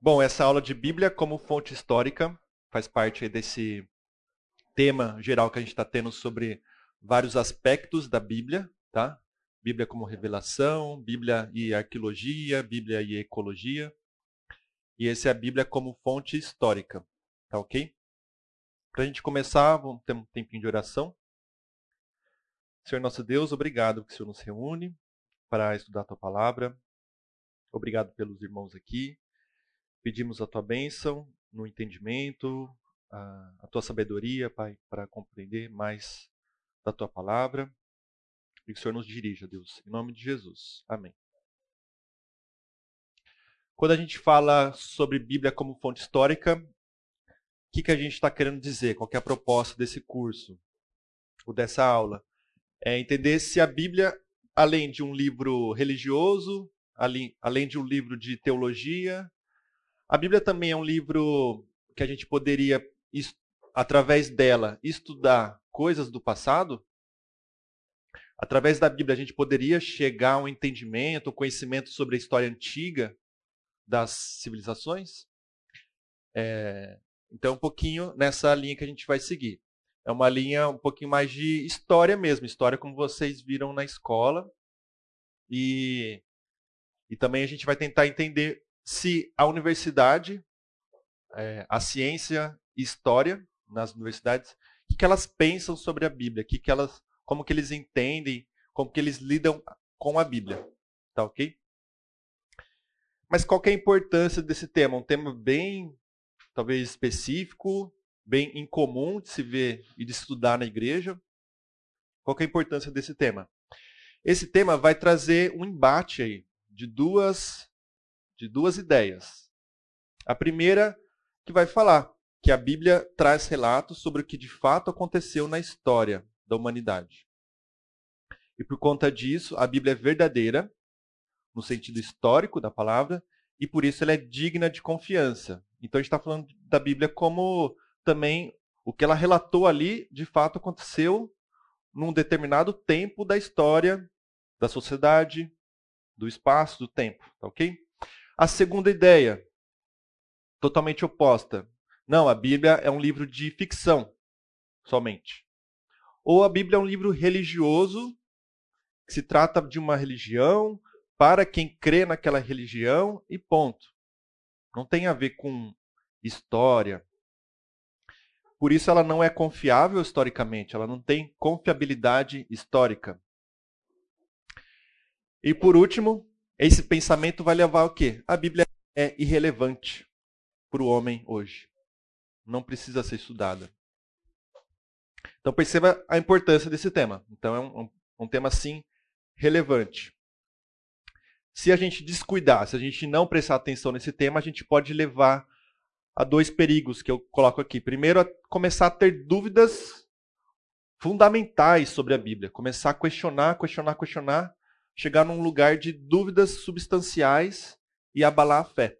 Bom, essa aula de Bíblia como fonte histórica faz parte desse tema geral que a gente está tendo sobre vários aspectos da Bíblia, tá? Bíblia como revelação, Bíblia e arqueologia, Bíblia e ecologia. E esse é a Bíblia como fonte histórica, tá ok? Para a gente começar, vamos ter um tempinho de oração. Senhor nosso Deus, obrigado que o Senhor nos reúne para estudar a tua palavra. Obrigado pelos irmãos aqui. Pedimos a tua bênção no entendimento, a, a tua sabedoria, Pai, para compreender mais da tua palavra. E que o Senhor nos dirija, Deus, em nome de Jesus. Amém. Quando a gente fala sobre Bíblia como fonte histórica, o que, que a gente está querendo dizer? Qual é a proposta desse curso ou dessa aula? É entender se a Bíblia, além de um livro religioso, além de um livro de teologia, a Bíblia também é um livro que a gente poderia, através dela, estudar coisas do passado. Através da Bíblia, a gente poderia chegar a um entendimento, um conhecimento sobre a história antiga das civilizações. É, então, um pouquinho nessa linha que a gente vai seguir. É uma linha um pouquinho mais de história mesmo, história como vocês viram na escola. E, e também a gente vai tentar entender se a universidade, é, a ciência e história nas universidades, o que, elas pensam sobre a Bíblia, que que elas, como que eles entendem, como que eles lidam com a Bíblia. Tá ok? Mas qual é a importância desse tema? Um tema bem, talvez, específico, bem incomum de se ver e de estudar na igreja. Qual é a importância desse tema? Esse tema vai trazer um embate aí de duas de duas ideias. A primeira que vai falar que a Bíblia traz relatos sobre o que de fato aconteceu na história da humanidade. E por conta disso, a Bíblia é verdadeira, no sentido histórico da palavra, e por isso ela é digna de confiança. Então a gente está falando da Bíblia como também o que ela relatou ali, de fato aconteceu num determinado tempo da história da sociedade, do espaço, do tempo, tá ok? A segunda ideia, totalmente oposta. Não, a Bíblia é um livro de ficção somente. Ou a Bíblia é um livro religioso, que se trata de uma religião, para quem crê naquela religião e ponto. Não tem a ver com história. Por isso ela não é confiável historicamente, ela não tem confiabilidade histórica. E por último, esse pensamento vai levar ao quê? A Bíblia é irrelevante para o homem hoje. Não precisa ser estudada. Então perceba a importância desse tema. Então é um, um tema, sim, relevante. Se a gente descuidar, se a gente não prestar atenção nesse tema, a gente pode levar a dois perigos que eu coloco aqui. Primeiro, a começar a ter dúvidas fundamentais sobre a Bíblia. Começar a questionar, questionar, questionar chegar num lugar de dúvidas substanciais e abalar a fé.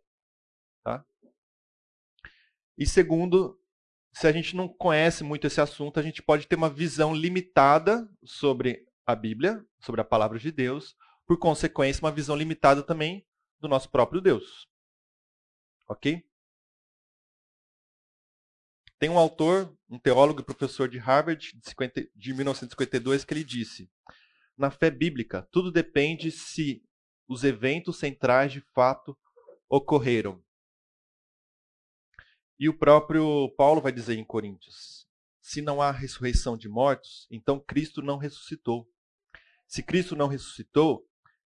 Tá? E segundo, se a gente não conhece muito esse assunto, a gente pode ter uma visão limitada sobre a Bíblia, sobre a palavra de Deus, por consequência, uma visão limitada também do nosso próprio Deus. Ok? Tem um autor, um teólogo e professor de Harvard, de, 50, de 1952, que ele disse: na fé bíblica, tudo depende se os eventos centrais de fato ocorreram. E o próprio Paulo vai dizer em Coríntios: se não há ressurreição de mortos, então Cristo não ressuscitou. Se Cristo não ressuscitou,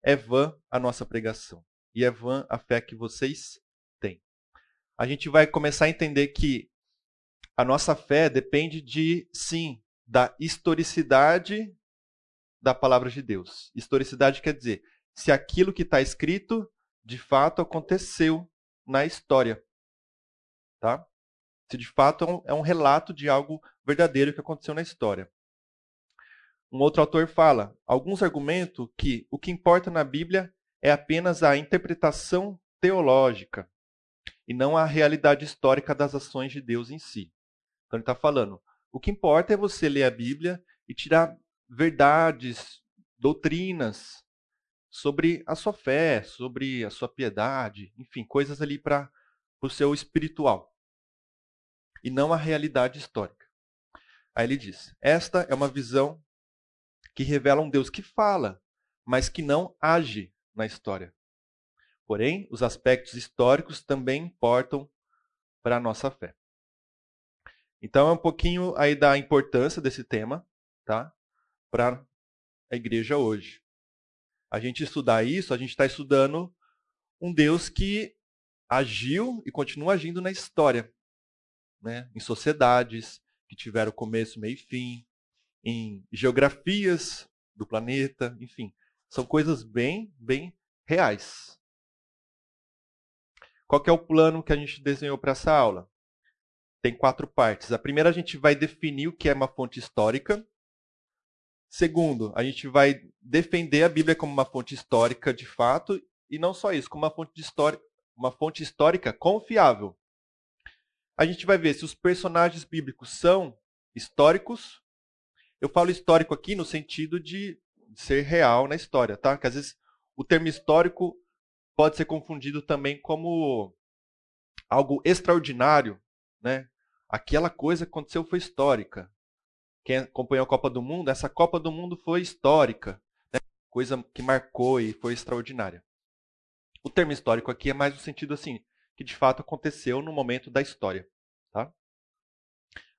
é vã a nossa pregação e é vã a fé que vocês têm. A gente vai começar a entender que a nossa fé depende de, sim, da historicidade da palavra de Deus. Historicidade quer dizer se aquilo que está escrito de fato aconteceu na história. Tá? Se de fato é um, é um relato de algo verdadeiro que aconteceu na história. Um outro autor fala: alguns argumentam que o que importa na Bíblia é apenas a interpretação teológica e não a realidade histórica das ações de Deus em si. Então ele está falando: o que importa é você ler a Bíblia e tirar verdades, doutrinas sobre a sua fé, sobre a sua piedade, enfim, coisas ali para o seu espiritual e não a realidade histórica. Aí ele diz: Esta é uma visão que revela um Deus que fala, mas que não age na história. Porém, os aspectos históricos também importam para a nossa fé. Então é um pouquinho aí da importância desse tema, tá? Para a igreja hoje. A gente estudar isso, a gente está estudando um Deus que agiu e continua agindo na história, né? Em sociedades que tiveram começo, meio e fim, em geografias do planeta, enfim, são coisas bem, bem reais. Qual é o plano que a gente desenhou para essa aula? Tem quatro partes. A primeira, a gente vai definir o que é uma fonte histórica. Segundo, a gente vai defender a Bíblia como uma fonte histórica de fato, e não só isso, como uma fonte, uma fonte histórica confiável. A gente vai ver se os personagens bíblicos são históricos. Eu falo histórico aqui no sentido de ser real na história, tá? Que às vezes o termo histórico pode ser confundido também como algo extraordinário, né? Aquela coisa que aconteceu foi histórica. Quem acompanhou a Copa do Mundo, essa Copa do Mundo foi histórica, né? coisa que marcou e foi extraordinária. O termo histórico aqui é mais no sentido assim, que de fato aconteceu no momento da história, tá?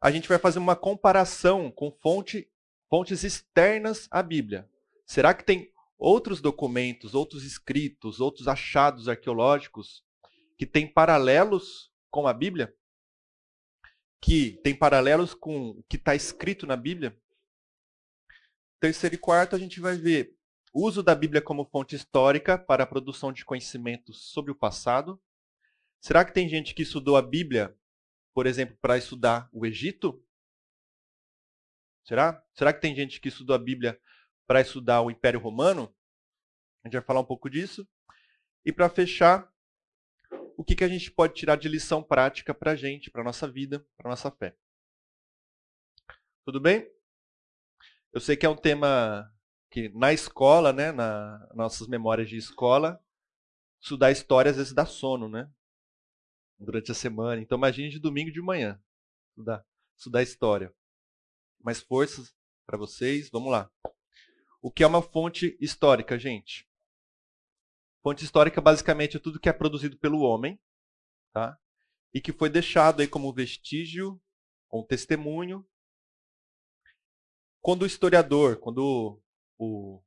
A gente vai fazer uma comparação com fonte, fontes externas à Bíblia. Será que tem outros documentos, outros escritos, outros achados arqueológicos que têm paralelos com a Bíblia? Que tem paralelos com o que está escrito na Bíblia? Terceiro e quarto, a gente vai ver o uso da Bíblia como fonte histórica para a produção de conhecimentos sobre o passado. Será que tem gente que estudou a Bíblia, por exemplo, para estudar o Egito? Será? Será que tem gente que estudou a Bíblia para estudar o Império Romano. A gente vai falar um pouco disso. E para fechar, o que, que a gente pode tirar de lição prática para a gente, para a nossa vida, para a nossa fé. Tudo bem? Eu sei que é um tema que na escola, né, na nossas memórias de escola, estudar história às vezes dá sono, né? Durante a semana. Então imagine de domingo de manhã estudar, estudar história. Mais forças para vocês. Vamos lá. O que é uma fonte histórica, gente? Fonte histórica basicamente é tudo que é produzido pelo homem, tá? E que foi deixado aí como vestígio, como testemunho. Quando o historiador, quando o,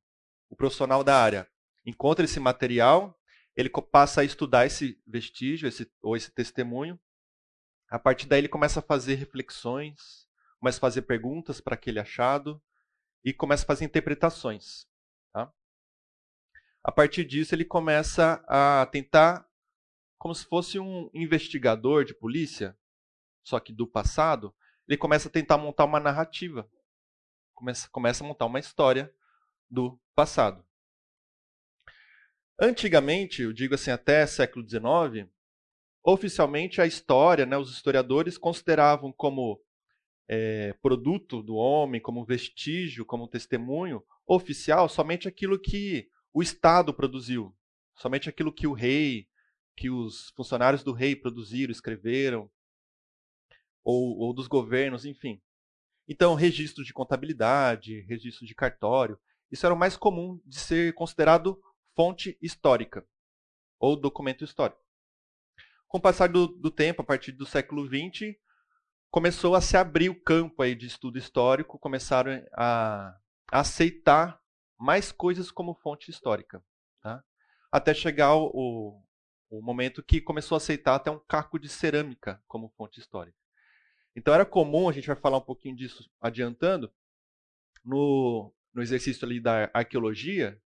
o, profissional da área encontra esse material, ele passa a estudar esse vestígio, esse, ou esse testemunho. A partir daí ele começa a fazer reflexões, começa a fazer perguntas para aquele achado, e começa a fazer interpretações. A partir disso, ele começa a tentar, como se fosse um investigador de polícia, só que do passado, ele começa a tentar montar uma narrativa. Começa, começa a montar uma história do passado. Antigamente, eu digo assim, até século XIX, oficialmente a história, né, os historiadores consideravam como é, produto do homem, como vestígio, como testemunho oficial, somente aquilo que o Estado produziu, somente aquilo que o rei, que os funcionários do rei produziram, escreveram, ou, ou dos governos, enfim. Então, registro de contabilidade, registro de cartório, isso era o mais comum de ser considerado fonte histórica ou documento histórico. Com o passar do, do tempo, a partir do século XX, começou a se abrir o campo aí de estudo histórico, começaram a, a aceitar mais coisas como fonte histórica. Tá? Até chegar o, o momento que começou a aceitar até um caco de cerâmica como fonte histórica. Então era comum, a gente vai falar um pouquinho disso adiantando, no, no exercício ali da arqueologia,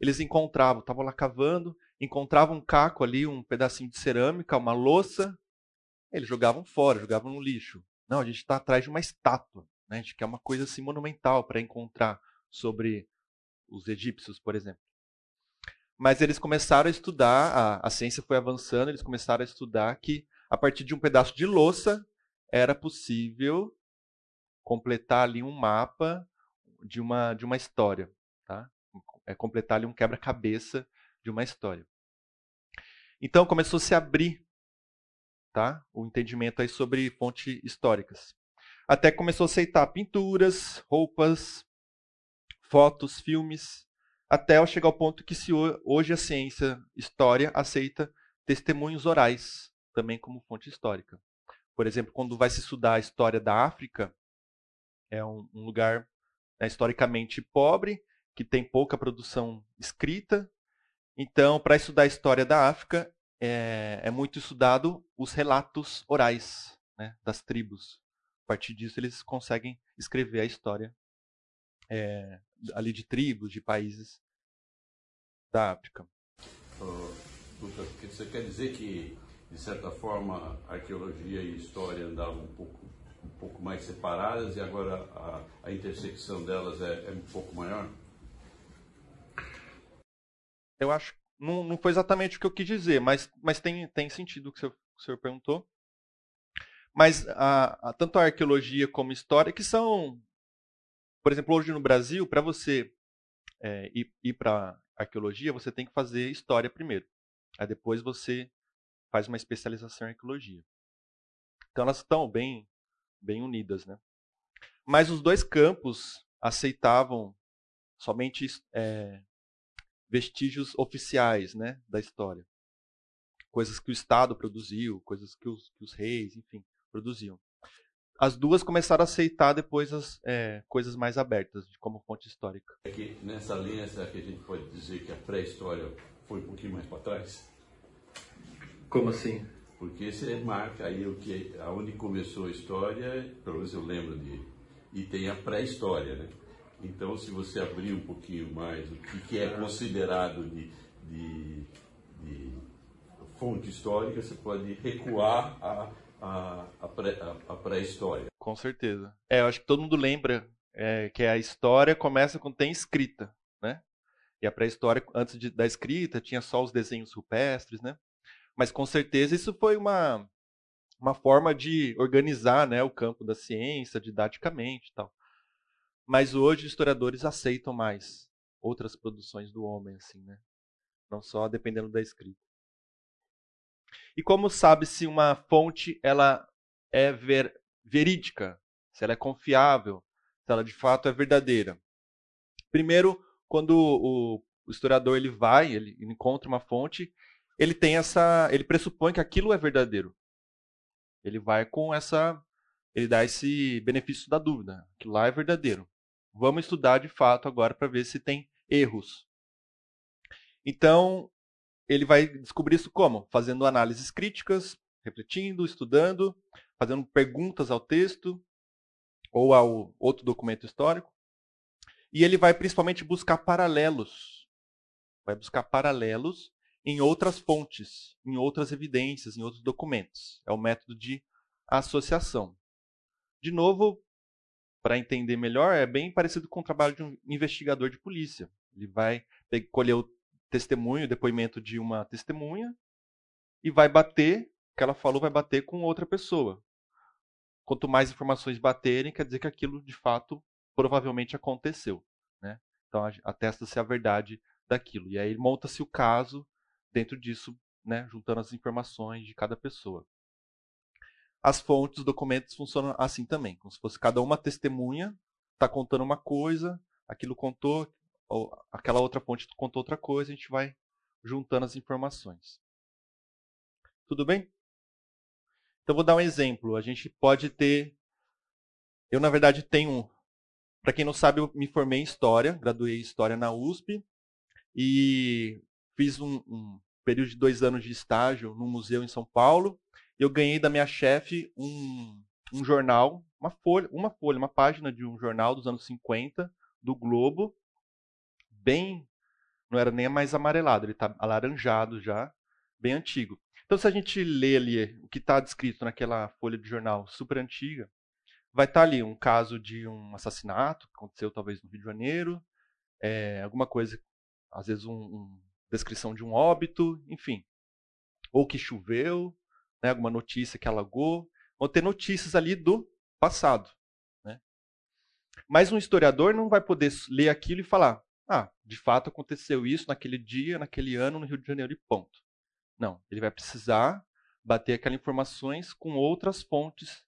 eles encontravam, estavam lá cavando, encontravam um caco ali, um pedacinho de cerâmica, uma louça, eles jogavam fora, jogavam no lixo. Não, a gente está atrás de uma estátua. Né? A gente quer uma coisa assim monumental para encontrar sobre os egípcios, por exemplo. Mas eles começaram a estudar, a, a ciência foi avançando, eles começaram a estudar que a partir de um pedaço de louça era possível completar ali um mapa de uma, de uma história. Tá? É completar ali um quebra-cabeça de uma história. Então começou a se abrir tá? O entendimento aí sobre fontes históricas. Até começou a aceitar pinturas, roupas, fotos, filmes, até chegar ao ponto que se hoje a ciência história aceita testemunhos orais também como fonte histórica. Por exemplo, quando vai se estudar a história da África, é um, um lugar né, historicamente pobre, que tem pouca produção escrita. Então, para estudar a história da África, é, é muito estudado os relatos orais né, das tribos. A partir disso, eles conseguem escrever a história é, ali de tribos, de países da África. Uh, você quer dizer que, de certa forma, arqueologia e história andavam um pouco, um pouco mais separadas e agora a, a intersecção delas é, é, um pouco maior? Eu acho não, não foi exatamente o que eu quis dizer, mas, mas tem, tem sentido o que o senhor perguntou. Mas a, a, tanto a arqueologia como a história, que são, por exemplo, hoje no Brasil, para você é, ir, ir para arqueologia, você tem que fazer história primeiro. Aí depois você faz uma especialização em arqueologia. Então elas estão bem, bem unidas, né? Mas os dois campos aceitavam somente é, vestígios oficiais né, da história. Coisas que o Estado produziu, coisas que os, que os reis, enfim, produziam. As duas começaram a aceitar depois as é, coisas mais abertas, como fonte histórica. É que nessa linha, será que a gente pode dizer que a pré-história foi um pouquinho mais para trás? Como assim? Porque você marca aí o que, aonde começou a história, pelo menos eu lembro de, e tem a pré-história, né? Então, se você abrir um pouquinho mais o que, que é considerado de, de, de, fonte histórica, você pode recuar a, a, a pré-história. Pré Com certeza. É, eu acho que todo mundo lembra é, que a história começa quando tem escrita, né? E a pré-história, antes de, da escrita, tinha só os desenhos rupestres, né? Mas com certeza isso foi uma, uma forma de organizar né, o campo da ciência didaticamente e tal. Mas hoje historiadores aceitam mais outras produções do homem, assim, né? Não só dependendo da escrita. E como sabe se uma fonte ela é ver, verídica, se ela é confiável, se ela de fato é verdadeira? Primeiro, quando o, o historiador ele vai, ele encontra uma fonte, ele tem essa, ele pressupõe que aquilo é verdadeiro. Ele vai com essa, ele dá esse benefício da dúvida, que lá é verdadeiro. Vamos estudar de fato agora para ver se tem erros. Então, ele vai descobrir isso como? Fazendo análises críticas, refletindo, estudando, fazendo perguntas ao texto ou ao outro documento histórico. E ele vai principalmente buscar paralelos. Vai buscar paralelos em outras fontes, em outras evidências, em outros documentos. É o método de associação. De novo, para entender melhor, é bem parecido com o trabalho de um investigador de polícia. Ele vai colher o testemunho, depoimento de uma testemunha e vai bater, o que ela falou vai bater com outra pessoa. Quanto mais informações baterem, quer dizer que aquilo de fato provavelmente aconteceu. Né? Então atesta-se a verdade daquilo. E aí monta-se o caso dentro disso, né, juntando as informações de cada pessoa as fontes, os documentos funcionam assim também, como se fosse cada uma testemunha, está contando uma coisa, aquilo contou, ou aquela outra fonte contou outra coisa, a gente vai juntando as informações. Tudo bem? Então vou dar um exemplo. A gente pode ter. Eu, na verdade, tenho. Para quem não sabe, eu me formei em História, graduei em História na USP e fiz um, um período de dois anos de estágio num museu em São Paulo eu ganhei da minha chefe um, um jornal, uma folha, uma folha, uma página de um jornal dos anos 50 do Globo, bem, não era nem mais amarelado, ele está alaranjado já, bem antigo. Então, se a gente lê ali o que está descrito naquela folha de jornal super antiga, vai estar tá ali um caso de um assassinato que aconteceu talvez no Rio de Janeiro, é, alguma coisa, às vezes um, um, descrição de um óbito, enfim, ou que choveu, né, alguma notícia que alagou, vão ter notícias ali do passado. Né? Mas um historiador não vai poder ler aquilo e falar, ah, de fato aconteceu isso naquele dia, naquele ano, no Rio de Janeiro e ponto. Não, ele vai precisar bater aquelas informações com outras fontes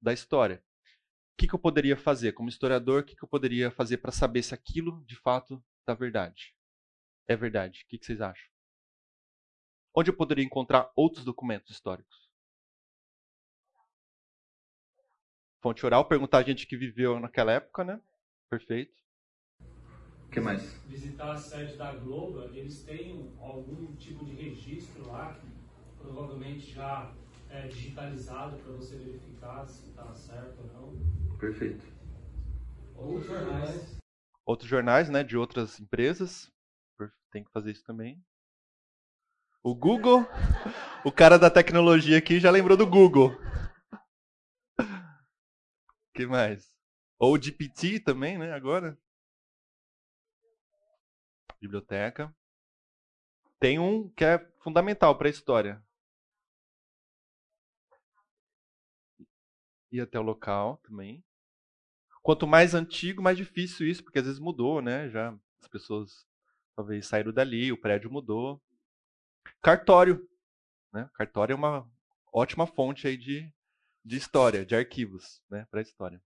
da história. O que, que eu poderia fazer como historiador? O que, que eu poderia fazer para saber se aquilo de fato é verdade? É verdade. O que, que vocês acham? Onde eu poderia encontrar outros documentos históricos? Fonte oral, perguntar a gente que viveu naquela época, né? Perfeito. O que mais? Visitar a sede da Globo, eles têm algum tipo de registro lá, provavelmente já é, digitalizado para você verificar se está certo ou não. Perfeito. Outros jornais. Outros jornais, né, de outras empresas. Tem que fazer isso também. O Google, o cara da tecnologia aqui já lembrou do Google. que mais? Ou o GPT também, né, agora. Biblioteca. Tem um que é fundamental para a história. Ir até o local também. Quanto mais antigo, mais difícil isso, porque às vezes mudou, né? Já as pessoas talvez saíram dali, o prédio mudou. Cartório. Né? Cartório é uma ótima fonte aí de, de história, de arquivos, né? Para história.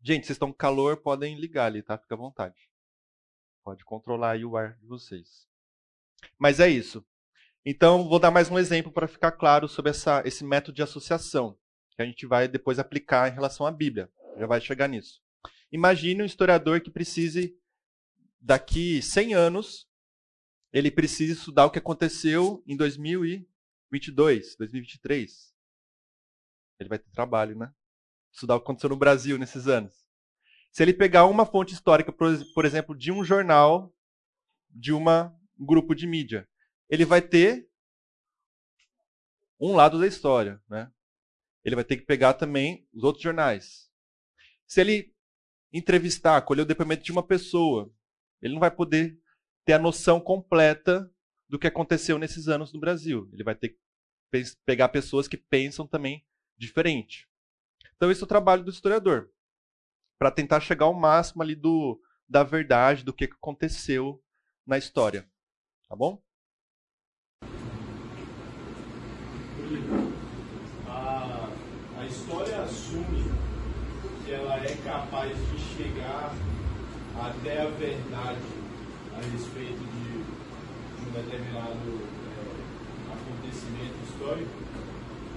Gente, vocês estão com calor, podem ligar ali, tá? Fica à vontade. Pode controlar aí o ar de vocês. Mas é isso. Então, vou dar mais um exemplo para ficar claro sobre essa, esse método de associação, que a gente vai depois aplicar em relação à Bíblia. Já vai chegar nisso. Imagine um historiador que precise, daqui 100 anos, ele precisa estudar o que aconteceu em 2022, 2023. Ele vai ter trabalho, né? Estudar o que aconteceu no Brasil nesses anos. Se ele pegar uma fonte histórica, por exemplo, de um jornal, de uma, um grupo de mídia, ele vai ter um lado da história, né? Ele vai ter que pegar também os outros jornais. Se ele entrevistar, colher o depoimento de uma pessoa, ele não vai poder ter a noção completa do que aconteceu nesses anos no Brasil. Ele vai ter que pegar pessoas que pensam também diferente. Então, esse é o trabalho do historiador para tentar chegar ao máximo ali do, da verdade, do que aconteceu na história. Tá bom? A, a história assume que ela é capaz de chegar até a verdade a respeito de, de um determinado é, acontecimento histórico,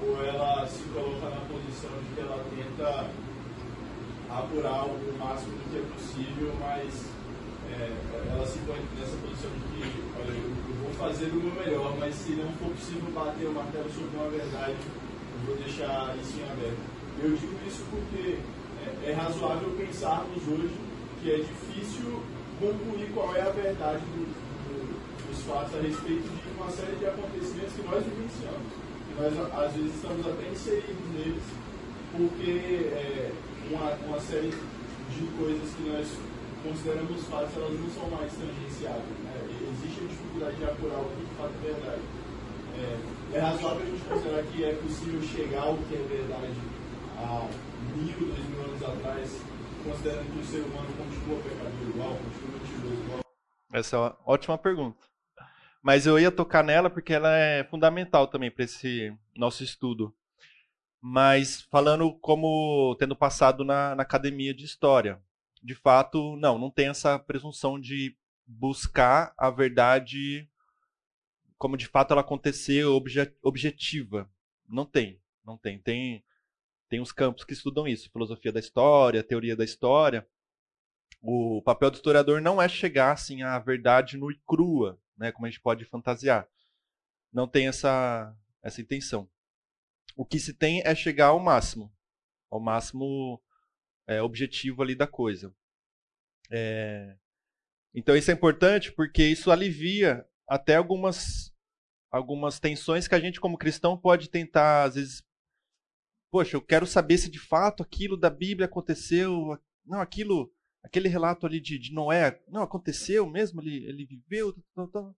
ou ela se coloca na posição de que ela tenta apurar o máximo do que é possível, mas é, ela se põe nessa posição de que, olha, eu, eu, vou fazer o meu melhor, mas se não for possível bater o martelo sobre uma verdade, eu vou deixar isso em aberto. Eu digo isso porque é, é razoável pensarmos hoje que é difícil concluir qual é a verdade do, do, dos fatos a respeito de uma série de acontecimentos que nós vivenciamos. E nós, às vezes, estamos até inseridos neles, porque é, uma, uma série de coisas que nós consideramos fatos, elas não são mais tangenciáveis. Né? Existe a dificuldade de apurar o que de fato é verdade. É, é razoável a gente considerar que é possível chegar ao que é verdade há mil, dois mil anos atrás, considerando que o ser humano continua pecador igual, continua mentiroso igual? Essa é uma ótima pergunta. Mas eu ia tocar nela porque ela é fundamental também para esse nosso estudo mas falando como tendo passado na, na academia de história. De fato, não, não tem essa presunção de buscar a verdade como de fato ela aconteceu obje, objetiva. Não tem, não tem. Tem tem os campos que estudam isso, filosofia da história, teoria da história. O papel do historiador não é chegar assim à verdade nua e crua, né, como a gente pode fantasiar. Não tem essa essa intenção o que se tem é chegar ao máximo, ao máximo é, objetivo ali da coisa. É, então isso é importante porque isso alivia até algumas algumas tensões que a gente como cristão pode tentar às vezes poxa eu quero saber se de fato aquilo da Bíblia aconteceu não aquilo aquele relato ali de, de Noé não aconteceu mesmo ele ele viveu tá, tá, tá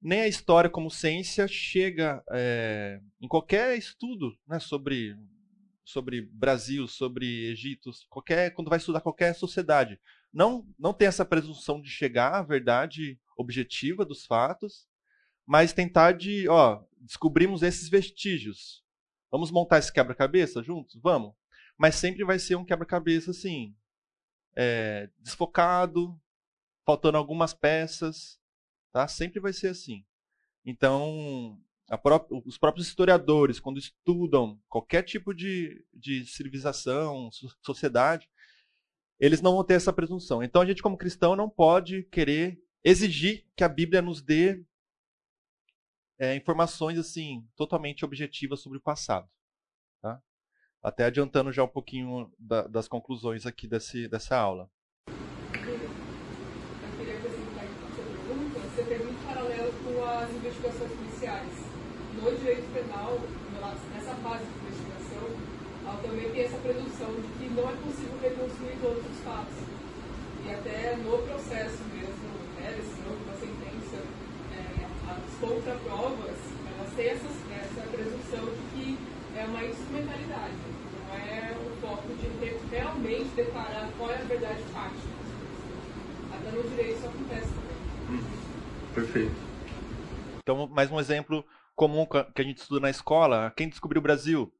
nem a história como ciência chega é, em qualquer estudo né, sobre, sobre Brasil, sobre Egito, qualquer, quando vai estudar qualquer sociedade. Não, não tem essa presunção de chegar à verdade objetiva dos fatos, mas tentar de, ó, descobrimos esses vestígios. Vamos montar esse quebra-cabeça juntos? Vamos. Mas sempre vai ser um quebra-cabeça assim, é, desfocado, faltando algumas peças, tá? Sempre vai ser assim. Então, pró os próprios historiadores, quando estudam qualquer tipo de, de civilização, sociedade, eles não vão ter essa presunção. Então, a gente, como cristão, não pode querer exigir que a Bíblia nos dê é, informações assim totalmente objetivas sobre o passado. Tá? Até adiantando já um pouquinho da, das conclusões aqui desse, dessa aula. Eu queria acrescentar aqui essa pergunta. Você tem muito paralelo com as investigações policiais. No direito penal, nessa fase de investigação, também tem essa presunção de que não é possível reconstruir todos os fatos. E até no processo mesmo, né, decisão de uma sentença, é, as contraprovas, elas têm essa, essa presunção de que é uma instrumentalidade, não é o foco de realmente declarar qual é a verdade fática. Até no direito isso acontece também. Perfeito. Então, mais um exemplo comum que a gente estuda na escola. Quem descobriu o Brasil?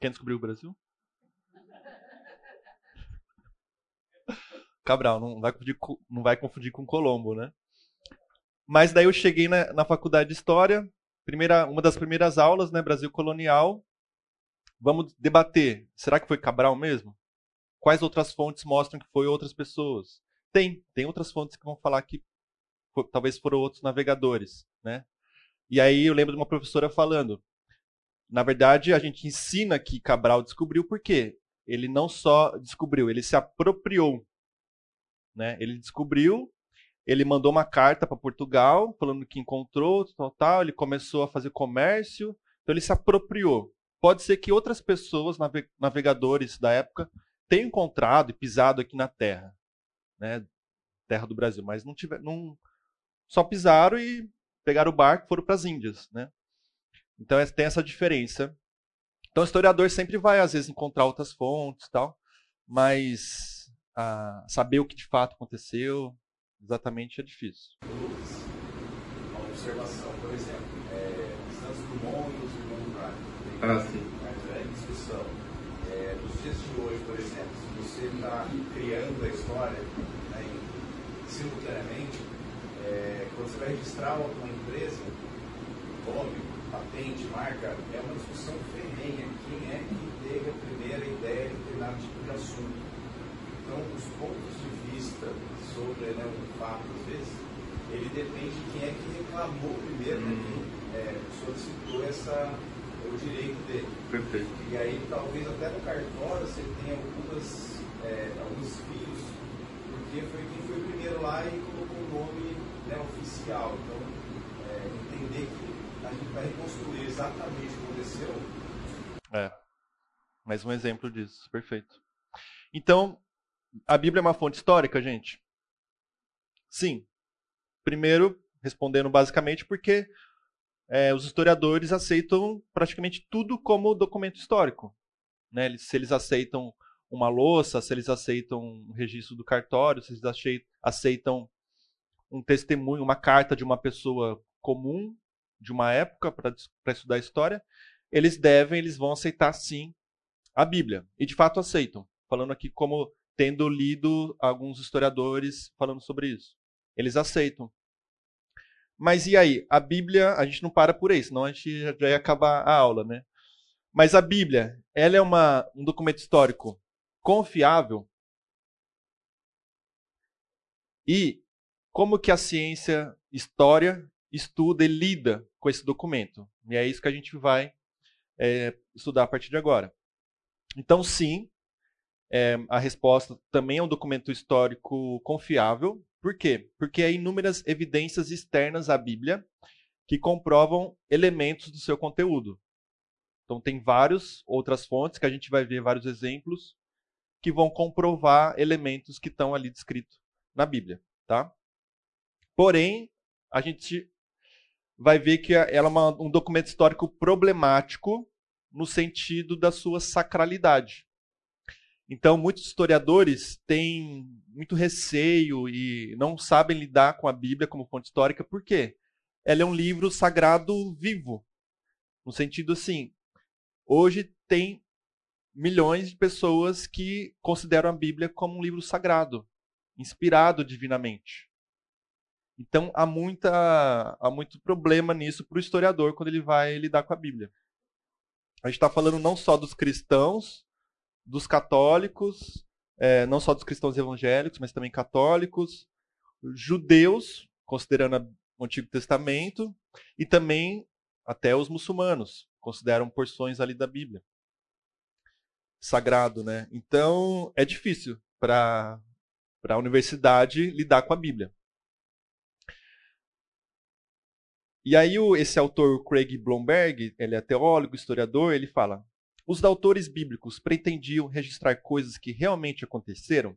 Quem descobriu o Brasil? Cabral, não vai confundir, não vai confundir com Colombo, né? Mas daí eu cheguei na, na faculdade de História, primeira, uma das primeiras aulas, né, Brasil colonial. Vamos debater, será que foi Cabral mesmo? Quais outras fontes mostram que foi outras pessoas? Tem, tem outras fontes que vão falar que talvez foram outros navegadores, né? E aí eu lembro de uma professora falando, na verdade, a gente ensina que Cabral descobriu porque ele não só descobriu, ele se apropriou. Né? Ele descobriu, ele mandou uma carta para Portugal falando que encontrou, tal, tal, ele começou a fazer comércio, então ele se apropriou. Pode ser que outras pessoas, navegadores da época, tenham encontrado e pisado aqui na terra, né? terra do Brasil, mas não tiver, não, só pisaram e pegaram o barco e foram para as Índias, né? Então tem essa diferença. Então o historiador sempre vai, às vezes, encontrar outras fontes e tal, mas ah, saber o que de fato aconteceu exatamente é difícil. Uma observação, por exemplo, é, Santos Dumont e os irmãos Wright. Ah, sim. É, discussão. É, nos dias de hoje, por exemplo, se você está criando a história né, simultaneamente, é, quando você vai registrar uma empresa, nome, patente, marca, é uma discussão ferrenha. Quem é que teve a primeira ideia de determinado tipo de assunto? Então, os pontos de vista sobre né, um fato, às vezes, ele depende de quem é que reclamou primeiro, né, quem é, solicitou essa, o direito dele. Perfeito. E aí, talvez até no cartório você tenha algumas, é, alguns fios, porque foi quem foi primeiro lá e colocou o nome né, oficial. Então, é, entender que a gente vai reconstruir exatamente o que aconteceu. É. Mais um exemplo disso, perfeito. Então, a Bíblia é uma fonte histórica, gente? Sim. Primeiro, respondendo basicamente, porque é, os historiadores aceitam praticamente tudo como documento histórico. Né? Se eles aceitam uma louça, se eles aceitam um registro do cartório, se eles aceitam um testemunho, uma carta de uma pessoa comum, de uma época para estudar história, eles devem, eles vão aceitar sim a Bíblia. E de fato aceitam. Falando aqui como tendo lido alguns historiadores falando sobre isso. Eles aceitam. Mas e aí? A Bíblia, a gente não para por aí, senão a gente já ia acabar a aula, né? Mas a Bíblia, ela é uma, um documento histórico confiável? E como que a ciência, história estuda e lida com esse documento. E é isso que a gente vai é, estudar a partir de agora. Então, sim, é, a resposta também é um documento histórico confiável. Por quê? Porque há inúmeras evidências externas à Bíblia que comprovam elementos do seu conteúdo. Então, tem várias outras fontes que a gente vai ver vários exemplos que vão comprovar elementos que estão ali descritos na Bíblia, tá? Porém, a gente vai ver que ela é um documento histórico problemático no sentido da sua sacralidade. Então, muitos historiadores têm muito receio e não sabem lidar com a Bíblia como fonte histórica, por quê? ela é um livro sagrado vivo. No sentido assim, hoje tem milhões de pessoas que consideram a Bíblia como um livro sagrado, inspirado divinamente. Então há, muita, há muito problema nisso para o historiador quando ele vai lidar com a Bíblia. A gente está falando não só dos cristãos, dos católicos, é, não só dos cristãos evangélicos, mas também católicos, judeus, considerando o Antigo Testamento, e também até os muçulmanos, consideram porções ali da Bíblia. Sagrado, né? Então, é difícil para a universidade lidar com a Bíblia. E aí o, esse autor, Craig Blomberg, ele é teólogo, historiador, ele fala: os autores bíblicos pretendiam registrar coisas que realmente aconteceram?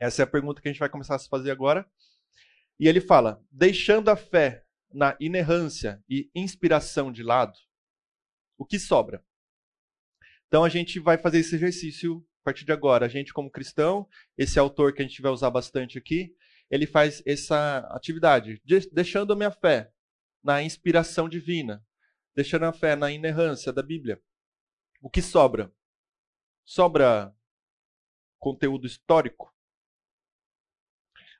Essa é a pergunta que a gente vai começar a se fazer agora. E ele fala: deixando a fé na inerrância e inspiração de lado, o que sobra? Então a gente vai fazer esse exercício a partir de agora. A gente, como cristão, esse autor que a gente vai usar bastante aqui, ele faz essa atividade, deixando a minha fé na inspiração divina, deixando a fé na inerrância da Bíblia. O que sobra? Sobra conteúdo histórico?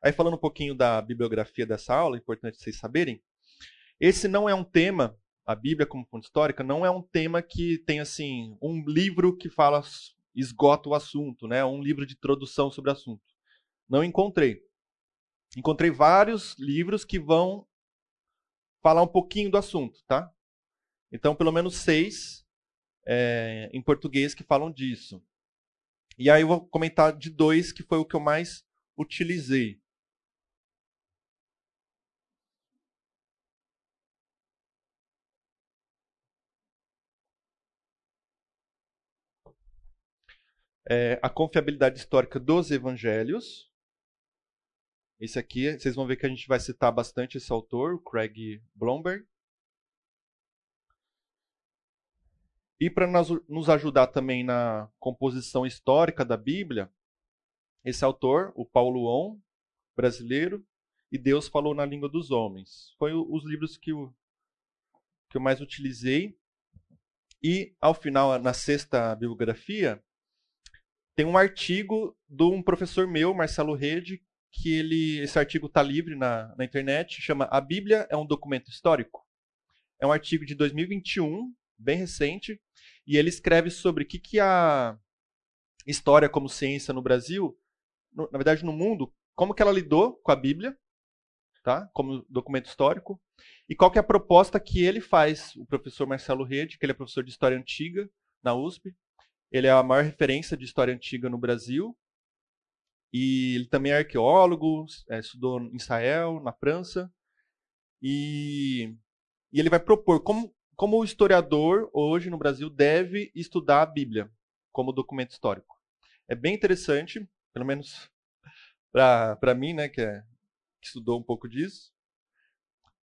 Aí falando um pouquinho da bibliografia dessa aula, é importante vocês saberem, esse não é um tema, a Bíblia como fonte histórica, não é um tema que tem assim um livro que fala esgota o assunto, né? Um livro de introdução sobre o assunto. Não encontrei. Encontrei vários livros que vão falar um pouquinho do assunto, tá? Então, pelo menos seis é, em português que falam disso. E aí eu vou comentar de dois que foi o que eu mais utilizei. é, a confiabilidade histórica dos evangelhos. Esse aqui, vocês vão ver que a gente vai citar bastante esse autor, Craig Blomberg. E para nos ajudar também na composição histórica da Bíblia, esse autor, o Paulo On, brasileiro, e Deus falou na língua dos homens. Foi os livros que eu, que eu mais utilizei. E, ao final, na sexta bibliografia, tem um artigo de um professor meu, Marcelo Rede, que ele, esse artigo está livre na, na internet, chama A Bíblia é um documento histórico. É um artigo de 2021, bem recente, e ele escreve sobre o que, que a história como ciência no Brasil, no, na verdade no mundo, como que ela lidou com a Bíblia, tá? como documento histórico, e qual que é a proposta que ele faz, o professor Marcelo Rede, que ele é professor de História Antiga na USP, ele é a maior referência de história antiga no Brasil. E ele também é arqueólogo, é, estudou em Israel, na França. E, e ele vai propor como, como o historiador hoje no Brasil deve estudar a Bíblia como documento histórico. É bem interessante, pelo menos para mim, né, que, é, que estudou um pouco disso.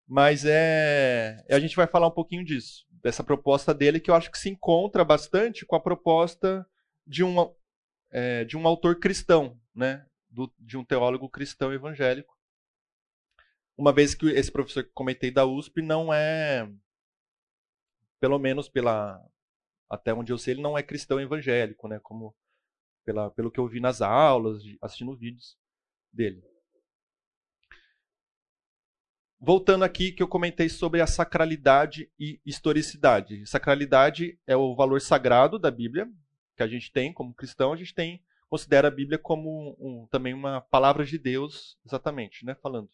Mas é, a gente vai falar um pouquinho disso, dessa proposta dele, que eu acho que se encontra bastante com a proposta de um, é, de um autor cristão, né? Do, de um teólogo cristão evangélico. Uma vez que esse professor que comentei da USP não é, pelo menos pela até onde eu sei, ele não é cristão evangélico, né? Como pela, pelo que eu vi nas aulas, assistindo vídeos dele. Voltando aqui que eu comentei sobre a sacralidade e historicidade. Sacralidade é o valor sagrado da Bíblia que a gente tem como cristão. A gente tem considera a Bíblia como um, também uma palavra de Deus, exatamente, né, falando.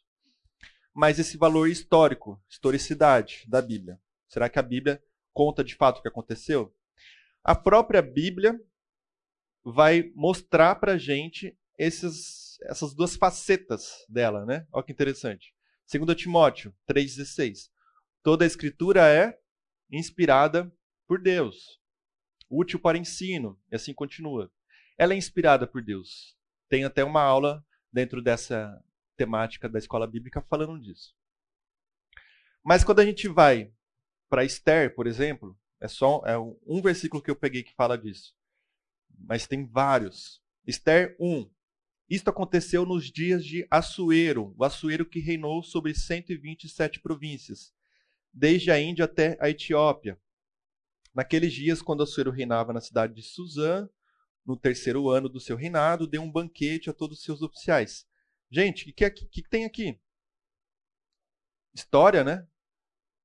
Mas esse valor histórico, historicidade da Bíblia. Será que a Bíblia conta de fato o que aconteceu? A própria Bíblia vai mostrar para gente esses, essas duas facetas dela, né? Olha que interessante. 2 Timóteo 3,16. Toda a escritura é inspirada por Deus, útil para ensino, e assim continua. Ela é inspirada por Deus. Tem até uma aula dentro dessa temática da escola bíblica falando disso. Mas quando a gente vai para Esther, por exemplo, é só é um versículo que eu peguei que fala disso. Mas tem vários. Esther 1, Isto aconteceu nos dias de Assuero, o Assuero que reinou sobre 127 províncias, desde a Índia até a Etiópia. Naqueles dias, quando Assuero reinava na cidade de Suzã, no terceiro ano do seu reinado, deu um banquete a todos os seus oficiais. Gente, o que, que, que, tem aqui? História, né?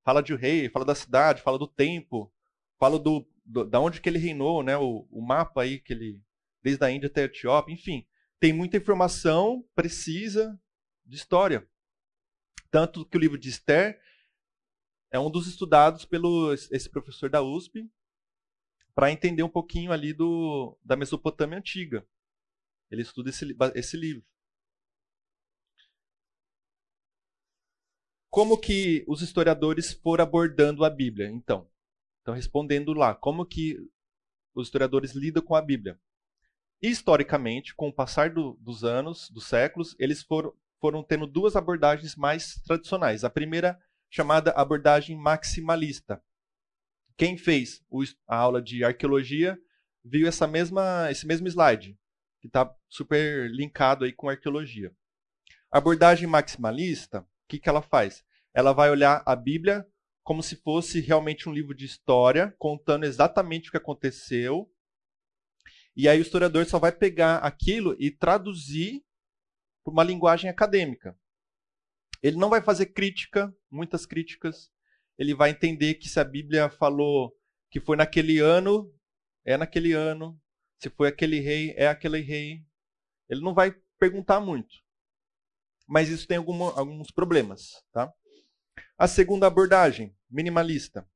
Fala de rei, fala da cidade, fala do tempo, fala do, do da onde que ele reinou, né? O, o mapa aí que ele desde a Índia até a Etiópia, enfim, tem muita informação precisa de história. Tanto que o livro de Esther é um dos estudados pelo esse professor da USP para entender um pouquinho ali do, da Mesopotâmia antiga. Ele estuda esse, esse livro. Como que os historiadores foram abordando a Bíblia, então? Então, respondendo lá, como que os historiadores lidam com a Bíblia? Historicamente, com o passar do, dos anos, dos séculos, eles foram, foram tendo duas abordagens mais tradicionais. A primeira, chamada abordagem maximalista. Quem fez a aula de arqueologia viu essa mesma, esse mesmo slide, que está super linkado aí com arqueologia. A abordagem maximalista que, que ela faz? Ela vai olhar a Bíblia como se fosse realmente um livro de história, contando exatamente o que aconteceu. E aí o historiador só vai pegar aquilo e traduzir para uma linguagem acadêmica. Ele não vai fazer crítica, muitas críticas. Ele vai entender que se a Bíblia falou que foi naquele ano, é naquele ano. Se foi aquele rei, é aquele rei. Ele não vai perguntar muito. Mas isso tem alguma, alguns problemas. Tá? A segunda abordagem, minimalista,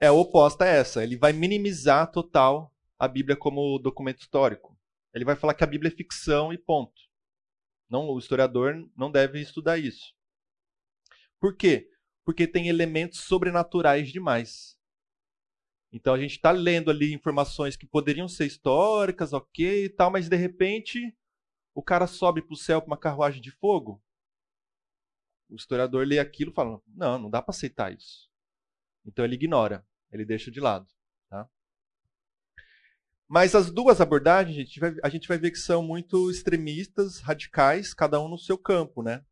é oposta a essa. Ele vai minimizar total a Bíblia como documento histórico. Ele vai falar que a Bíblia é ficção e ponto. Não, o historiador não deve estudar isso. Por quê? Porque tem elementos sobrenaturais demais. Então a gente está lendo ali informações que poderiam ser históricas, ok e tal, mas de repente o cara sobe para o céu com uma carruagem de fogo o historiador lê aquilo e fala: não, não dá para aceitar isso. Então ele ignora, ele deixa de lado. Tá? Mas as duas abordagens, a gente, vai, a gente vai ver que são muito extremistas, radicais, cada um no seu campo. Né?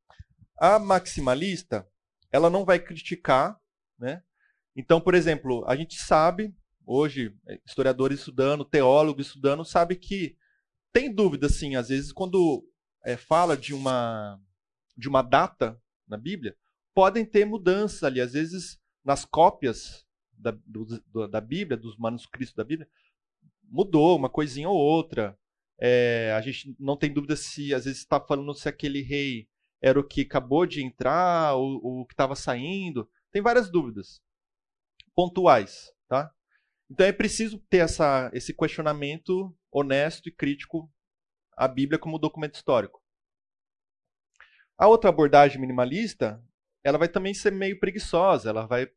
A maximalista, ela não vai criticar. Né? Então, por exemplo, a gente sabe, hoje, historiadores estudando, teólogos estudando, sabe que tem dúvida, sim, às vezes, quando é, fala de uma, de uma data na Bíblia, podem ter mudanças ali. Às vezes, nas cópias da, do, da Bíblia, dos manuscritos da Bíblia, mudou uma coisinha ou outra. É, a gente não tem dúvida se, às vezes, está falando se aquele rei era o que acabou de entrar ou o que estava saindo. Tem várias dúvidas pontuais, tá? Então é preciso ter essa, esse questionamento honesto e crítico à Bíblia como documento histórico. A outra abordagem minimalista, ela vai também ser meio preguiçosa, ela vai,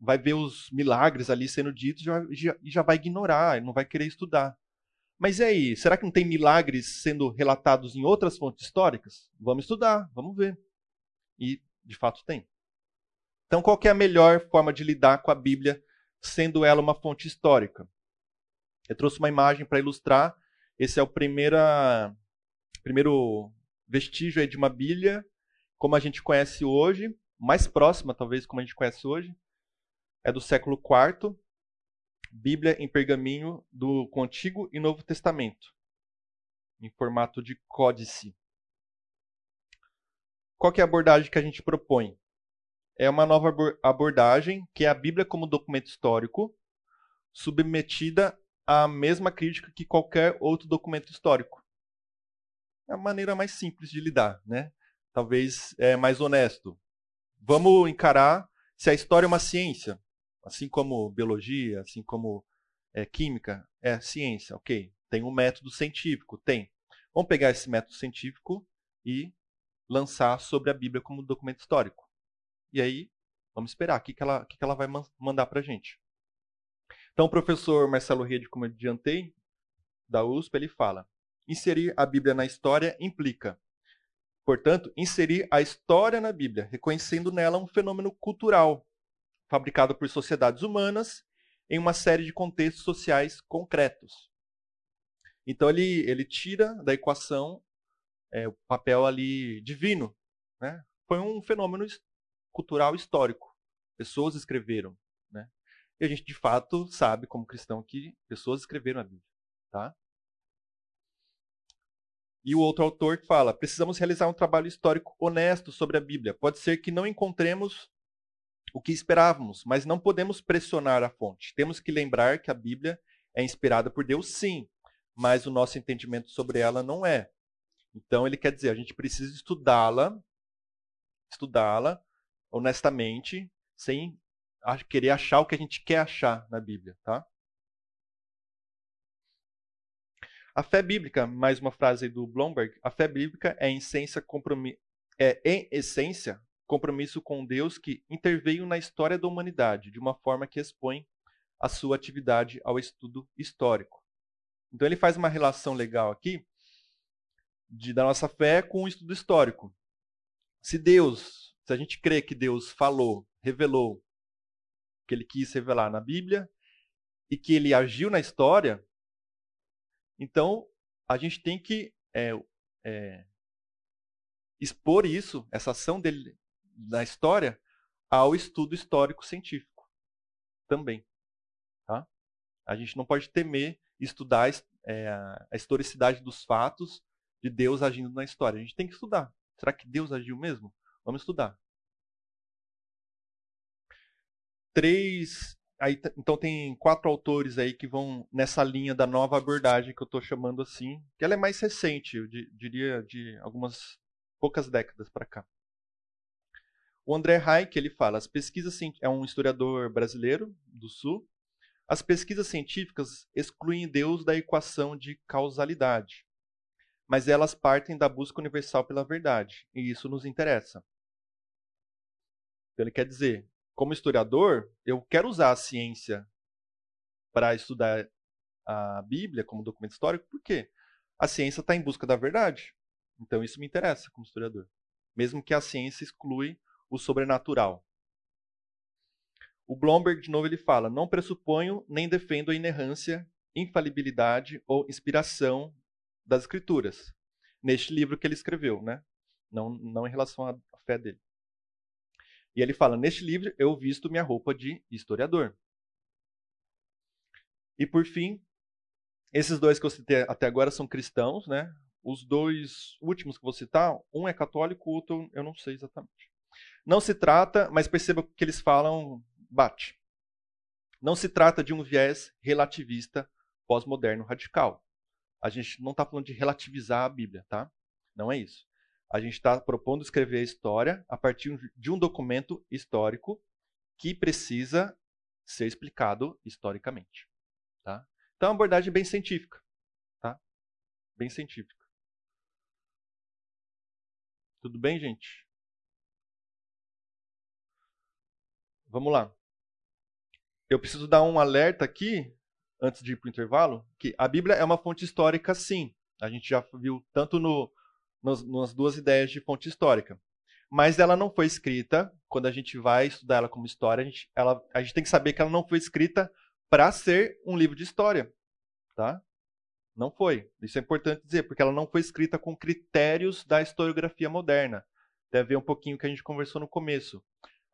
vai ver os milagres ali sendo ditos e já, já vai ignorar, não vai querer estudar. Mas e aí, será que não tem milagres sendo relatados em outras fontes históricas? Vamos estudar, vamos ver. E, de fato, tem. Então, qual é a melhor forma de lidar com a Bíblia, sendo ela uma fonte histórica? Eu trouxe uma imagem para ilustrar. Esse é o primeira, primeiro vestígio de uma Bíblia como a gente conhece hoje, mais próxima talvez como a gente conhece hoje, é do século IV, Bíblia em pergaminho do Antigo e Novo Testamento, em formato de códice. Qual é a abordagem que a gente propõe? É uma nova abordagem, que é a Bíblia como documento histórico, submetida à mesma crítica que qualquer outro documento histórico é a maneira mais simples de lidar, né? Talvez é mais honesto. Vamos encarar se a história é uma ciência, assim como biologia, assim como é, química, é ciência, ok? Tem um método científico, tem. Vamos pegar esse método científico e lançar sobre a Bíblia como documento histórico. E aí, vamos esperar o que, que, ela, que, que ela vai mandar para a gente. Então, o professor Marcelo Rede, como eu adiantei, da USP, ele fala: Inserir a Bíblia na história implica, portanto, inserir a história na Bíblia, reconhecendo nela um fenômeno cultural, fabricado por sociedades humanas em uma série de contextos sociais concretos. Então ele, ele tira da equação é, o papel ali divino. Né? Foi um fenômeno cultural histórico. Pessoas escreveram. Né? E a gente, de fato, sabe, como cristão, que pessoas escreveram a Bíblia. Tá? E o outro autor fala: precisamos realizar um trabalho histórico honesto sobre a Bíblia. Pode ser que não encontremos o que esperávamos, mas não podemos pressionar a fonte. Temos que lembrar que a Bíblia é inspirada por Deus, sim, mas o nosso entendimento sobre ela não é. Então ele quer dizer, a gente precisa estudá-la, estudá-la honestamente, sem querer achar o que a gente quer achar na Bíblia, tá? A fé bíblica, mais uma frase do Blomberg, a fé bíblica é em essência, é, em essência compromisso com Deus que interveio na história da humanidade de uma forma que expõe a sua atividade ao estudo histórico. Então ele faz uma relação legal aqui de, da nossa fé com o estudo histórico. Se Deus, se a gente crê que Deus falou, revelou, que ele quis revelar na Bíblia e que ele agiu na história, então, a gente tem que é, é, expor isso, essa ação dele na história, ao estudo histórico científico também. Tá? A gente não pode temer estudar é, a historicidade dos fatos de Deus agindo na história. A gente tem que estudar. Será que Deus agiu mesmo? Vamos estudar. Três Aí, então tem quatro autores aí que vão nessa linha da nova abordagem que eu estou chamando assim, que ela é mais recente, eu diria de algumas poucas décadas para cá. O André Reich, ele fala, as pesquisas é um historiador brasileiro do Sul. As pesquisas científicas excluem Deus da equação de causalidade, mas elas partem da busca universal pela verdade, e isso nos interessa. Então, ele quer dizer, como historiador, eu quero usar a ciência para estudar a Bíblia como documento histórico, porque a ciência está em busca da verdade. Então isso me interessa como historiador. Mesmo que a ciência exclui o sobrenatural. O Blomberg, de novo, ele fala: não pressuponho nem defendo a inerrância, infalibilidade ou inspiração das escrituras. Neste livro que ele escreveu, né? Não, não em relação à fé dele. E ele fala: Neste livro eu visto minha roupa de historiador. E por fim, esses dois que eu citei até agora são cristãos, né? Os dois últimos que vou citar, um é católico, o outro eu não sei exatamente. Não se trata, mas perceba que eles falam bate. Não se trata de um viés relativista pós-moderno radical. A gente não está falando de relativizar a Bíblia, tá? Não é isso a gente está propondo escrever a história a partir de um documento histórico que precisa ser explicado historicamente. Tá? Então, é uma abordagem bem científica. Tá? Bem científica. Tudo bem, gente? Vamos lá. Eu preciso dar um alerta aqui, antes de ir para o intervalo, que a Bíblia é uma fonte histórica, sim. A gente já viu tanto no, nas, nas duas ideias de fonte histórica. Mas ela não foi escrita, quando a gente vai estudar ela como história, a gente, ela, a gente tem que saber que ela não foi escrita para ser um livro de história. Tá? Não foi. Isso é importante dizer, porque ela não foi escrita com critérios da historiografia moderna. Deve ver um pouquinho que a gente conversou no começo.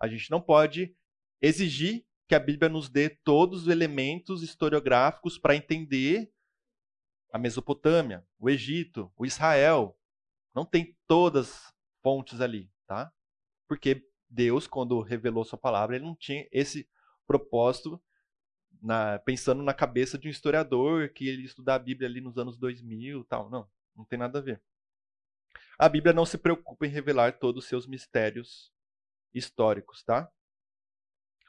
A gente não pode exigir que a Bíblia nos dê todos os elementos historiográficos para entender a Mesopotâmia, o Egito, o Israel, não tem todas as fontes ali, tá? Porque Deus, quando revelou sua palavra, ele não tinha esse propósito na, pensando na cabeça de um historiador que ele estudar a Bíblia ali nos anos 2000 tal. Não, não tem nada a ver. A Bíblia não se preocupa em revelar todos os seus mistérios históricos, tá?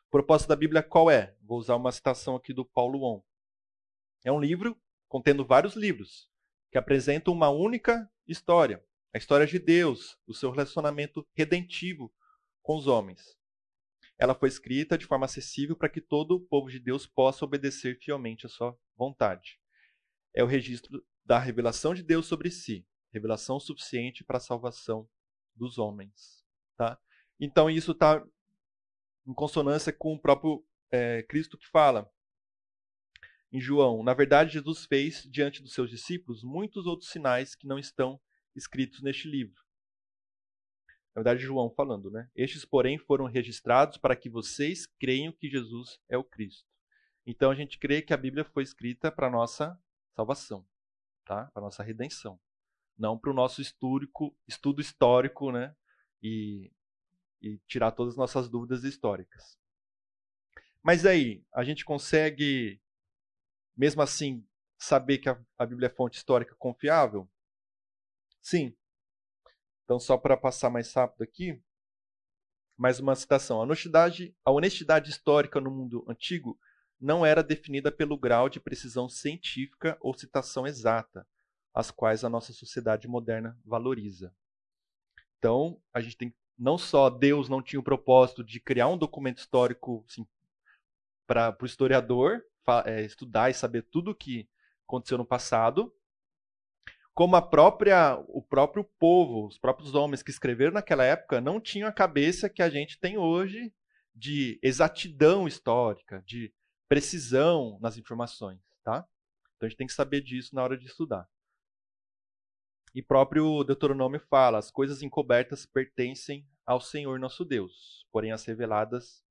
O propósito da Bíblia qual é? Vou usar uma citação aqui do Paulo On. É um livro contendo vários livros que apresentam uma única história. A história de Deus, o seu relacionamento redentivo com os homens. Ela foi escrita de forma acessível para que todo o povo de Deus possa obedecer fielmente à sua vontade. É o registro da revelação de Deus sobre si, revelação suficiente para a salvação dos homens. Tá? Então isso está em consonância com o próprio é, Cristo que fala em João: Na verdade, Jesus fez diante dos seus discípulos muitos outros sinais que não estão escritos neste livro. Na verdade, João falando, né? Estes, porém, foram registrados para que vocês creiam que Jesus é o Cristo. Então a gente crê que a Bíblia foi escrita para nossa salvação, tá? Para nossa redenção, não para o nosso histórico, estudo histórico, né? E, e tirar todas as nossas dúvidas históricas. Mas aí, a gente consegue, mesmo assim, saber que a, a Bíblia é fonte histórica confiável? Sim. Então, só para passar mais rápido aqui, mais uma citação. A honestidade, a honestidade histórica no mundo antigo não era definida pelo grau de precisão científica ou citação exata, as quais a nossa sociedade moderna valoriza. Então, a gente tem não só Deus não tinha o propósito de criar um documento histórico assim, para o historiador é, estudar e saber tudo o que aconteceu no passado, como a própria, o próprio povo, os próprios homens que escreveram naquela época não tinham a cabeça que a gente tem hoje de exatidão histórica, de precisão nas informações, tá? Então a gente tem que saber disso na hora de estudar. E próprio Deuteronômio fala: as coisas encobertas pertencem ao Senhor nosso Deus, porém as reveladas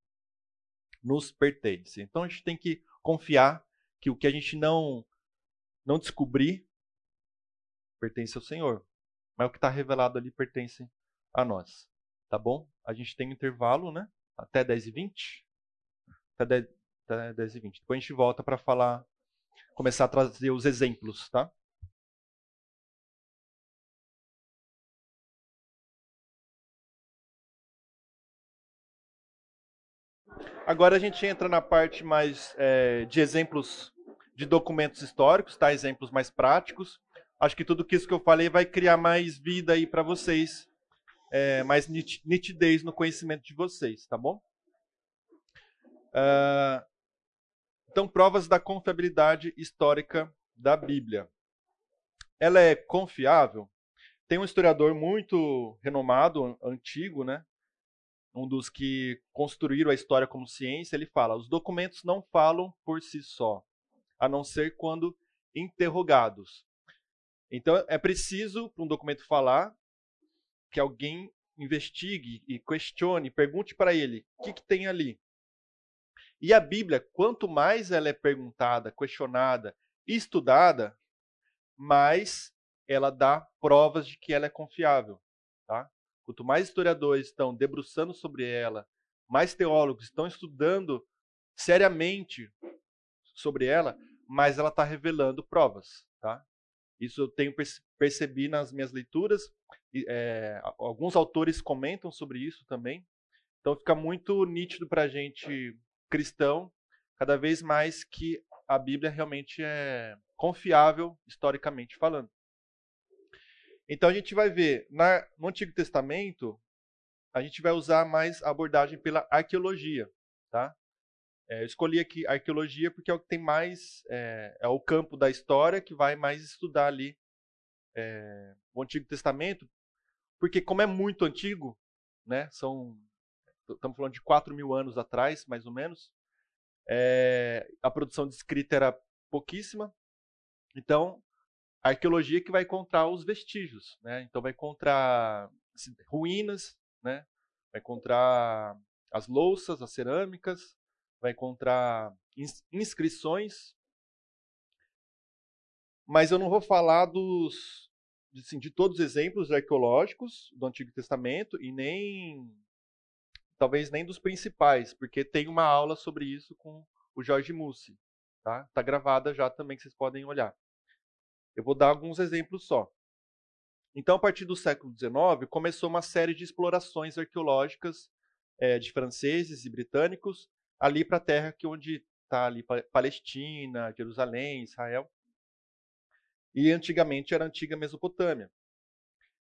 nos pertence. Então a gente tem que confiar que o que a gente não não descobrir pertence ao Senhor, mas o que está revelado ali pertence a nós. Tá bom? A gente tem um intervalo, né? Até 10 e 20. Até 10, até 10 e 20. Depois a gente volta para falar, começar a trazer os exemplos, tá? Agora a gente entra na parte mais é, de exemplos de documentos históricos, tá? Exemplos mais práticos. Acho que tudo que isso que eu falei vai criar mais vida aí para vocês, é, mais nitidez no conhecimento de vocês, tá bom? Uh, então, provas da confiabilidade histórica da Bíblia. Ela é confiável? Tem um historiador muito renomado, antigo, né? Um dos que construíram a história como ciência, ele fala: os documentos não falam por si só, a não ser quando interrogados. Então é preciso para um documento falar que alguém investigue e questione, pergunte para ele o que, que tem ali. E a Bíblia, quanto mais ela é perguntada, questionada, estudada, mais ela dá provas de que ela é confiável? Quanto mais historiadores estão debruçando sobre ela, mais teólogos estão estudando seriamente sobre ela, mais ela está revelando provas. Tá? Isso eu tenho percebi nas minhas leituras. É, alguns autores comentam sobre isso também. Então fica muito nítido para a gente cristão, cada vez mais que a Bíblia realmente é confiável historicamente falando. Então a gente vai ver, na, no Antigo Testamento, a gente vai usar mais a abordagem pela arqueologia. Tá? É, eu escolhi aqui arqueologia porque é o que tem mais, é, é o campo da história que vai mais estudar ali é, o Antigo Testamento, porque como é muito antigo, né, são, estamos falando de 4 mil anos atrás, mais ou menos, é, a produção de escrita era pouquíssima, então a arqueologia que vai encontrar os vestígios, né? Então vai encontrar ruínas, né? Vai encontrar as louças, as cerâmicas, vai encontrar inscrições. Mas eu não vou falar dos assim, de todos os exemplos arqueológicos do Antigo Testamento e nem talvez nem dos principais, porque tem uma aula sobre isso com o Jorge Mussi, tá? Tá gravada já também que vocês podem olhar. Eu vou dar alguns exemplos só. Então, a partir do século XIX, começou uma série de explorações arqueológicas é, de franceses e britânicos ali para a terra que onde está ali Palestina, Jerusalém, Israel. E antigamente era a antiga Mesopotâmia.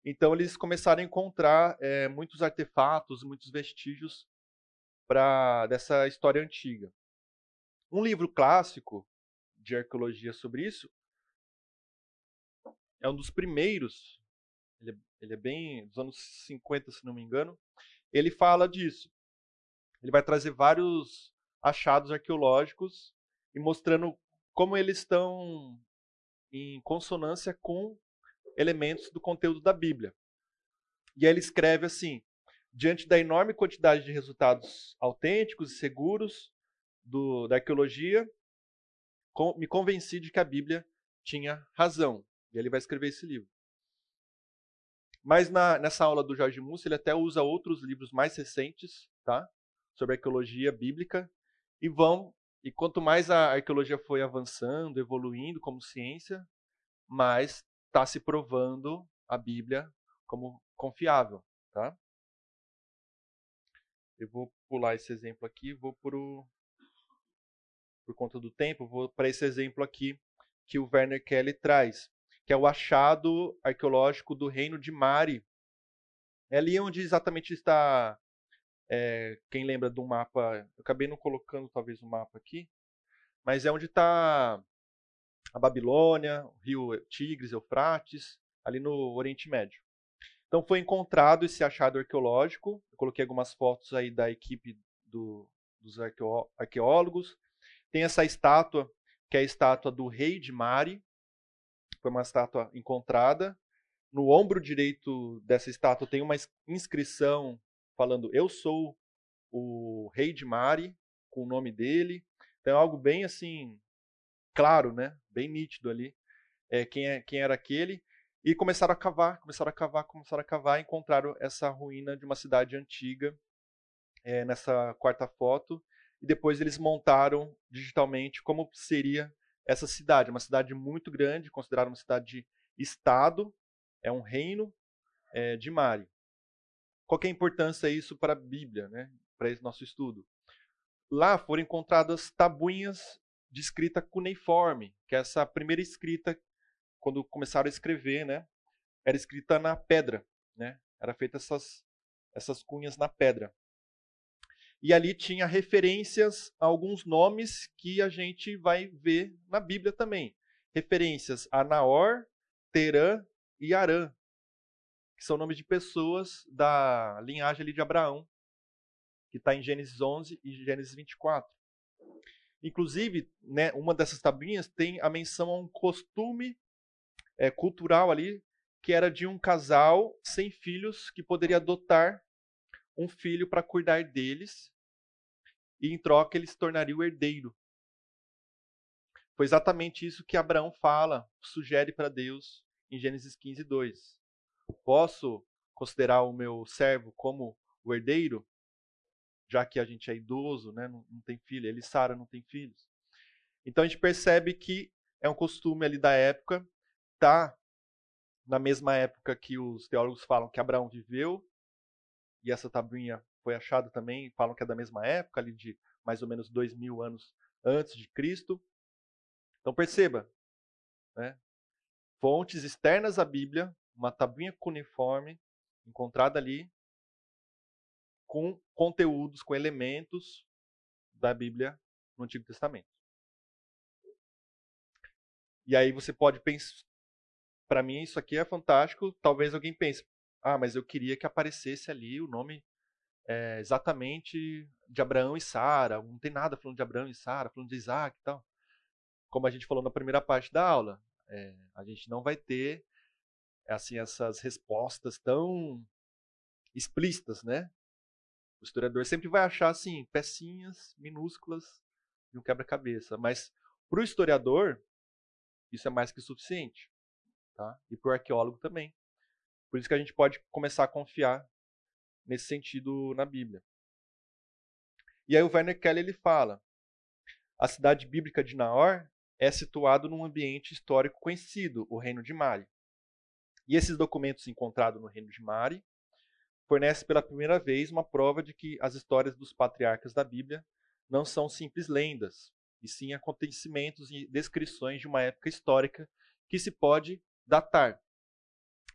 Então eles começaram a encontrar é, muitos artefatos, muitos vestígios para dessa história antiga. Um livro clássico de arqueologia sobre isso é um dos primeiros, ele é, ele é bem dos anos 50, se não me engano, ele fala disso. Ele vai trazer vários achados arqueológicos e mostrando como eles estão em consonância com elementos do conteúdo da Bíblia. E aí ele escreve assim: diante da enorme quantidade de resultados autênticos e seguros do, da arqueologia, com, me convenci de que a Bíblia tinha razão. E ele vai escrever esse livro. Mas na, nessa aula do Jorge Mussi, ele até usa outros livros mais recentes, tá? Sobre arqueologia bíblica. E vão. E quanto mais a arqueologia foi avançando, evoluindo como ciência, mais está se provando a Bíblia como confiável, tá? Eu vou pular esse exemplo aqui, vou pro por conta do tempo, vou para esse exemplo aqui que o Werner Kelly traz que é o achado arqueológico do reino de Mari. É ali onde exatamente está. É, quem lembra do mapa. Eu acabei não colocando talvez o um mapa aqui, mas é onde está a Babilônia, o rio Tigres, Eufrates, ali no Oriente Médio. Então foi encontrado esse achado arqueológico. Eu coloquei algumas fotos aí da equipe do, dos arqueólogos. Tem essa estátua, que é a estátua do rei de Mari, foi uma estátua encontrada. No ombro direito dessa estátua tem uma inscrição falando: Eu sou o rei de Mari, com o nome dele. Então é algo bem assim, claro, né? Bem nítido ali. É, quem, é, quem era aquele. E começaram a cavar, começaram a cavar, começaram a cavar e encontraram essa ruína de uma cidade antiga é, nessa quarta foto. E depois eles montaram digitalmente como seria essa cidade. Uma cidade muito grande, considerada uma cidade de estado, é um reino é, de Mari. Qual é a importância isso para a Bíblia, né? para esse nosso estudo? Lá foram encontradas tabuinhas de escrita cuneiforme, que é essa primeira escrita, quando começaram a escrever, né? era escrita na pedra. Né? Era feita essas, essas cunhas na pedra. E ali tinha referências a alguns nomes que a gente vai ver na Bíblia também. Referências a Naor, Terã e Arã, que são nomes de pessoas da linhagem ali de Abraão, que está em Gênesis 11 e Gênesis 24. Inclusive, né, uma dessas tabuinhas tem a menção a um costume é, cultural ali, que era de um casal sem filhos que poderia adotar um filho para cuidar deles, e em troca ele se tornaria o herdeiro. Foi exatamente isso que Abraão fala, sugere para Deus em Gênesis 15, 2. Posso considerar o meu servo como o herdeiro? Já que a gente é idoso, né? não, não tem filho, ele Sara não tem filhos. Então a gente percebe que é um costume ali da época, tá na mesma época que os teólogos falam que Abraão viveu, e essa tabuinha foi achada também, falam que é da mesma época, ali de mais ou menos dois mil anos antes de Cristo. Então perceba, né? fontes externas à Bíblia, uma tabuinha cuneiforme encontrada ali com conteúdos, com elementos da Bíblia no Antigo Testamento. E aí você pode pensar, para mim isso aqui é fantástico. Talvez alguém pense, ah, mas eu queria que aparecesse ali o nome é, exatamente de Abraão e Sara. Não tem nada falando de Abraão e Sara, falando de Isaac e tal. Como a gente falou na primeira parte da aula, é, a gente não vai ter assim essas respostas tão explícitas, né? O historiador sempre vai achar assim pecinhas minúsculas de um quebra-cabeça, mas para o historiador isso é mais que suficiente, tá? E para o arqueólogo também. Por isso que a gente pode começar a confiar nesse sentido na Bíblia. E aí o Werner Kelly ele fala: a cidade bíblica de Naor é situado num ambiente histórico conhecido, o Reino de Mari. E esses documentos encontrados no Reino de Mari fornecem pela primeira vez uma prova de que as histórias dos patriarcas da Bíblia não são simples lendas, e sim acontecimentos e descrições de uma época histórica que se pode datar.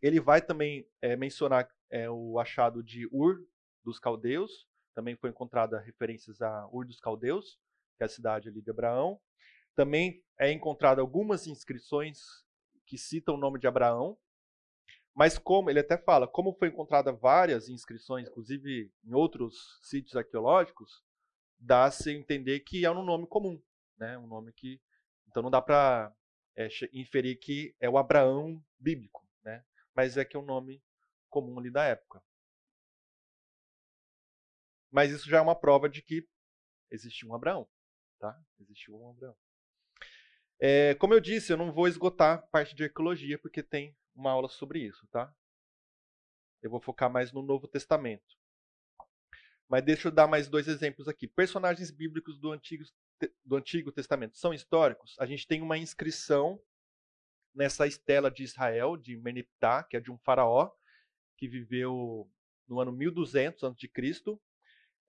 Ele vai também é, mencionar é, o achado de Ur dos Caldeus, também foi encontrada referências a Ur dos Caldeus, que é a cidade ali de Abraão. Também é encontrado algumas inscrições que citam o nome de Abraão, mas como ele até fala, como foi encontrada várias inscrições, inclusive em outros sítios arqueológicos, dá-se a entender que é um nome comum, né? Um nome que Então não dá para é, inferir que é o Abraão bíblico, né? Mas é que é um nome comum ali da época. Mas isso já é uma prova de que existiu um Abraão. Tá? Existiu um Abraão. É, como eu disse, eu não vou esgotar parte de arqueologia, porque tem uma aula sobre isso. Tá? Eu vou focar mais no Novo Testamento. Mas deixa eu dar mais dois exemplos aqui. Personagens bíblicos do Antigo, do Antigo Testamento são históricos? A gente tem uma inscrição nessa estela de Israel, de Meneptah, que é de um faraó que viveu no ano 1200 a.C.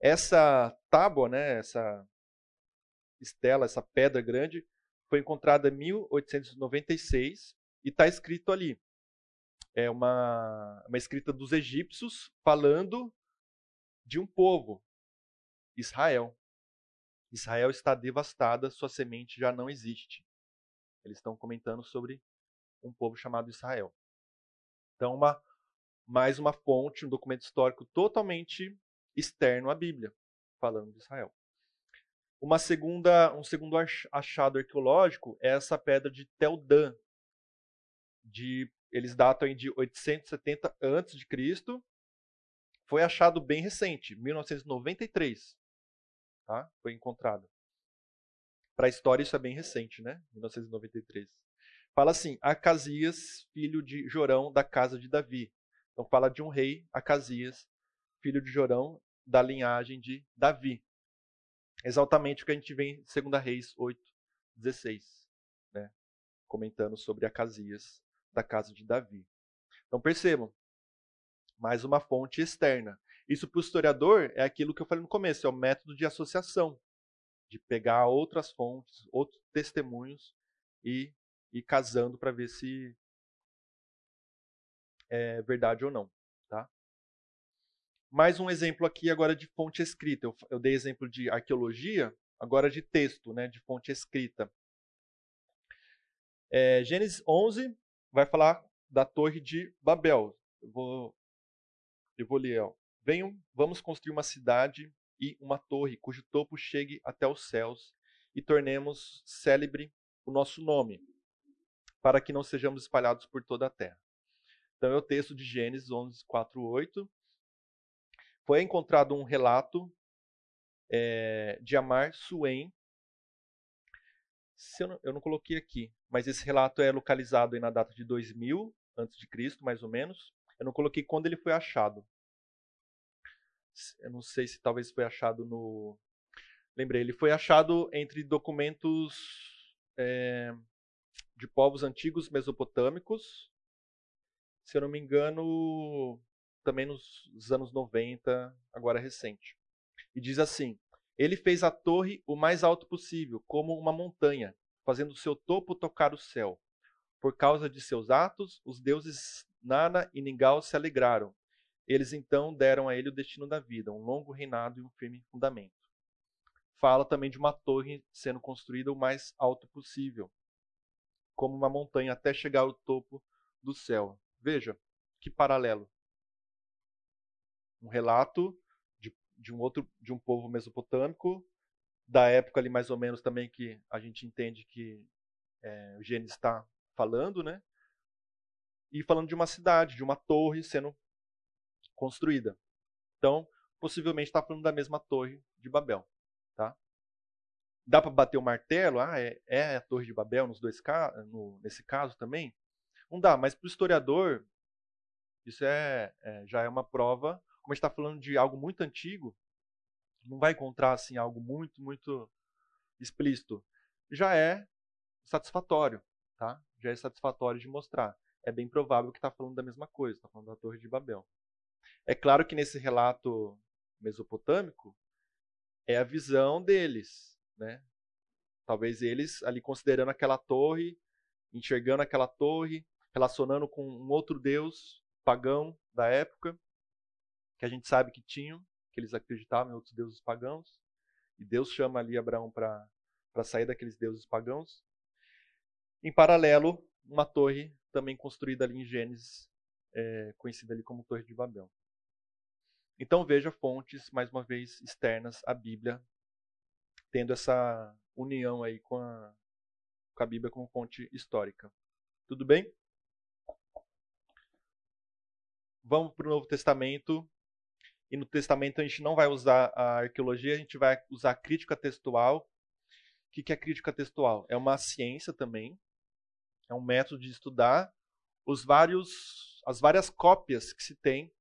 Essa tábua, né, essa estela, essa pedra grande, foi encontrada em 1896 e está escrito ali. É uma, uma escrita dos egípcios falando de um povo, Israel. Israel está devastada, sua semente já não existe. Eles estão comentando sobre um povo chamado Israel. Então, uma, mais uma fonte, um documento histórico totalmente externo à Bíblia, falando de Israel. Uma segunda, um segundo achado arqueológico é essa pedra de Teldã. De, eles datam de 870 a.C. Foi achado bem recente, 1993. Tá? Foi encontrado. Para a história, isso é bem recente, né? 1993. Fala assim: Acasias, filho de Jorão, da casa de Davi. Então fala de um rei, Acasias, filho de Jorão, da linhagem de Davi. Exatamente o que a gente vê em 2 Reis 8, 16, né? comentando sobre Acasias, da casa de Davi. Então percebam, mais uma fonte externa. Isso para o historiador é aquilo que eu falei no começo, é o método de associação, de pegar outras fontes, outros testemunhos e ir casando para ver se é verdade ou não. Tá? Mais um exemplo aqui agora de fonte escrita. Eu, eu dei exemplo de arqueologia, agora de texto, né, de fonte escrita. É, Gênesis 11 vai falar da Torre de Babel. Eu vou eu vou ler, ó. Venham, vamos construir uma cidade e uma torre cujo topo chegue até os céus e tornemos célebre o nosso nome, para que não sejamos espalhados por toda a terra. Então é o texto de Gênesis 11, 4, 8. Foi encontrado um relato é, de Amar Suem. Eu não, eu não coloquei aqui, mas esse relato é localizado aí na data de 2000 antes de Cristo, mais ou menos. Eu não coloquei quando ele foi achado. Eu não sei se talvez foi achado no. Lembrei, ele foi achado entre documentos é, de povos antigos mesopotâmicos. Se eu não me engano, também nos anos 90, agora recente. E diz assim: Ele fez a torre o mais alto possível, como uma montanha, fazendo seu topo tocar o céu. Por causa de seus atos, os deuses Nana e Ningal se alegraram. Eles então deram a ele o destino da vida, um longo reinado e um firme fundamento. Fala também de uma torre sendo construída o mais alto possível, como uma montanha até chegar ao topo do céu. Veja que paralelo. Um relato de, de um outro de um povo mesopotâmico da época ali mais ou menos também que a gente entende que é, o Gênesis está falando, né? e falando de uma cidade, de uma torre sendo construída. Então, possivelmente está falando da mesma torre de Babel. Dá para bater o martelo? Ah, é, é, a torre de Babel nos dois no, nesse caso também? Não dá, mas para o historiador, isso é, é, já é uma prova. Como a gente está falando de algo muito antigo, não vai encontrar assim algo muito, muito explícito. Já é satisfatório, tá? Já é satisfatório de mostrar é bem provável que está falando da mesma coisa, está falando da Torre de Babel. É claro que nesse relato mesopotâmico é a visão deles, né? Talvez eles ali considerando aquela torre, enxergando aquela torre, relacionando com um outro deus pagão da época, que a gente sabe que tinham, que eles acreditavam em outros deuses pagãos, e Deus chama ali Abraão para sair daqueles deuses pagãos. Em paralelo, uma torre também construída ali em Gênesis, é, conhecida ali como Torre de Babel. Então veja fontes, mais uma vez, externas à Bíblia, tendo essa união aí com a, com a Bíblia como fonte histórica. Tudo bem? Vamos para o Novo Testamento. E no Testamento a gente não vai usar a arqueologia, a gente vai usar a crítica textual. O que é crítica textual? É uma ciência também, é um método de estudar os vários, as várias cópias que se tem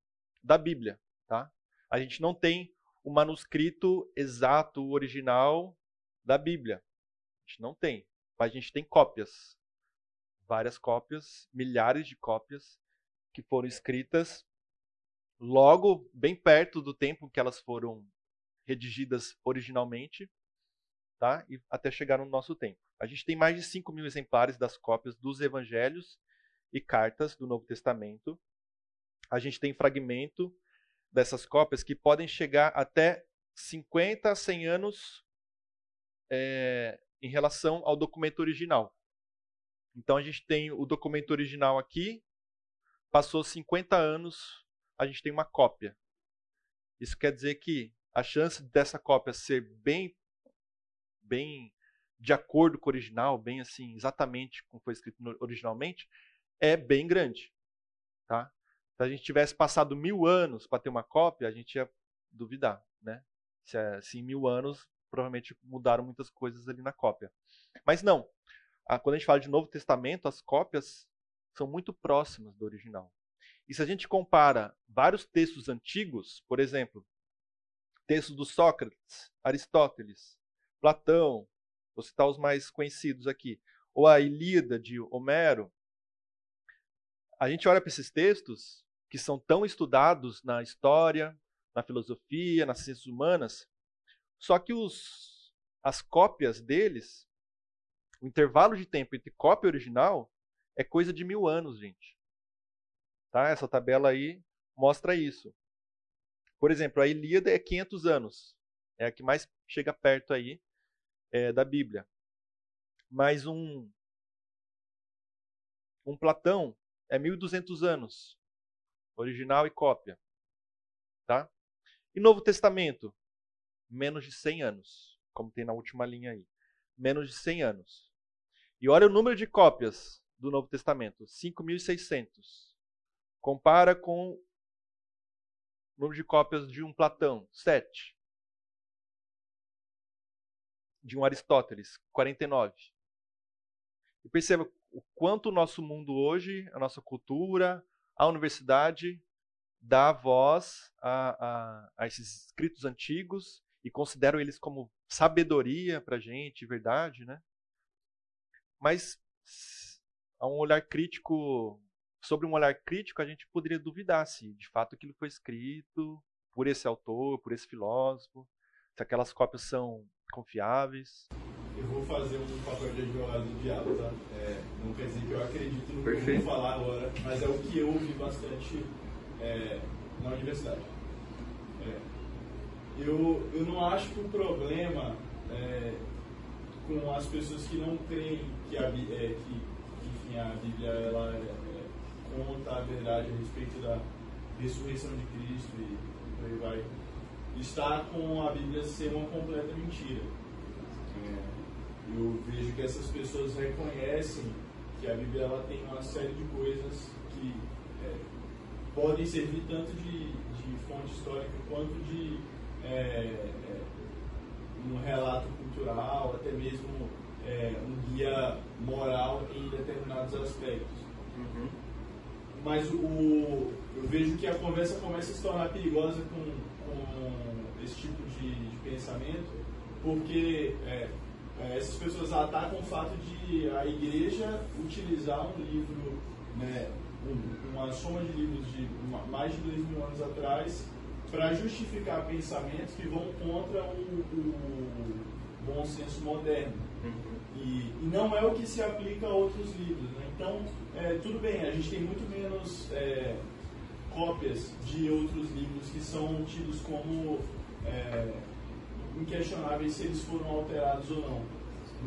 da Bíblia. Tá? A gente não tem o manuscrito exato, original da Bíblia. A gente não tem, mas a gente tem cópias. Várias cópias, milhares de cópias que foram escritas logo bem perto do tempo que elas foram redigidas originalmente, tá? E até chegar no nosso tempo. A gente tem mais de 5 mil exemplares das cópias dos evangelhos e cartas do Novo Testamento. A gente tem fragmento dessas cópias que podem chegar até 50 a 100 anos é, em relação ao documento original. Então a gente tem o documento original aqui, passou 50 anos, a gente tem uma cópia. Isso quer dizer que a chance dessa cópia ser bem bem de acordo com o original, bem assim, exatamente como foi escrito originalmente, é bem grande. Tá? Se a gente tivesse passado mil anos para ter uma cópia, a gente ia duvidar. Né? Se, é, se em mil anos, provavelmente mudaram muitas coisas ali na cópia. Mas não. quando a gente fala de Novo Testamento, as cópias são muito próximas do original. E se a gente compara vários textos antigos, por exemplo, textos do Sócrates, Aristóteles, Platão, vou citar os mais conhecidos aqui, ou a Ilíada de Homero, a gente olha para esses textos que são tão estudados na história, na filosofia, nas ciências humanas, só que os, as cópias deles, o intervalo de tempo entre cópia original é coisa de mil anos, gente. Tá? Essa tabela aí mostra isso. Por exemplo, a Ilíada é 500 anos. É a que mais chega perto aí é, da Bíblia. Mas um, um Platão é 1.200 anos. Original e cópia. Tá? E Novo Testamento? Menos de 100 anos. Como tem na última linha aí. Menos de 100 anos. E olha o número de cópias do Novo Testamento: 5.600. Compara com o número de cópias de um Platão, 7. De um Aristóteles, 49. E perceba o quanto o nosso mundo hoje, a nossa cultura, a universidade dá voz a, a, a esses escritos antigos e consideram eles como sabedoria para a gente, verdade, né? Mas a um olhar crítico sobre um olhar crítico, a gente poderia duvidar se de fato aquilo foi escrito por esse autor, por esse filósofo, se aquelas cópias são confiáveis. Eu vou fazer um papel de advogado do diabo, tá? É, não quer dizer que eu acredito no que eu vou falar agora, mas é o que eu ouvi bastante é, na universidade. É, eu, eu não acho que o problema é, com as pessoas que não creem que a, é, que, enfim, a Bíblia ela é conta a verdade a respeito da ressurreição de Cristo e por aí vai, está com a Bíblia ser uma completa mentira. É, eu vejo que essas pessoas reconhecem que a Bíblia ela tem uma série de coisas que é, podem servir tanto de, de, fonte histórica quanto de é, é um relato cultural, até mesmo é, um guia moral em determinados aspectos. Uhum mas o, eu vejo que a conversa começa a se tornar perigosa com, com esse tipo de, de pensamento, porque é, essas pessoas atacam o fato de a igreja utilizar um livro, né, um, uma soma de livros de mais de dois mil anos atrás, para justificar pensamentos que vão contra o, o bom senso moderno. Uhum. E, e, não é o que se aplica a outros livros. Né? Então, é, tudo bem, a gente tem muito menos é, cópias de outros livros que são tidos como é, inquestionáveis se eles foram alterados ou não.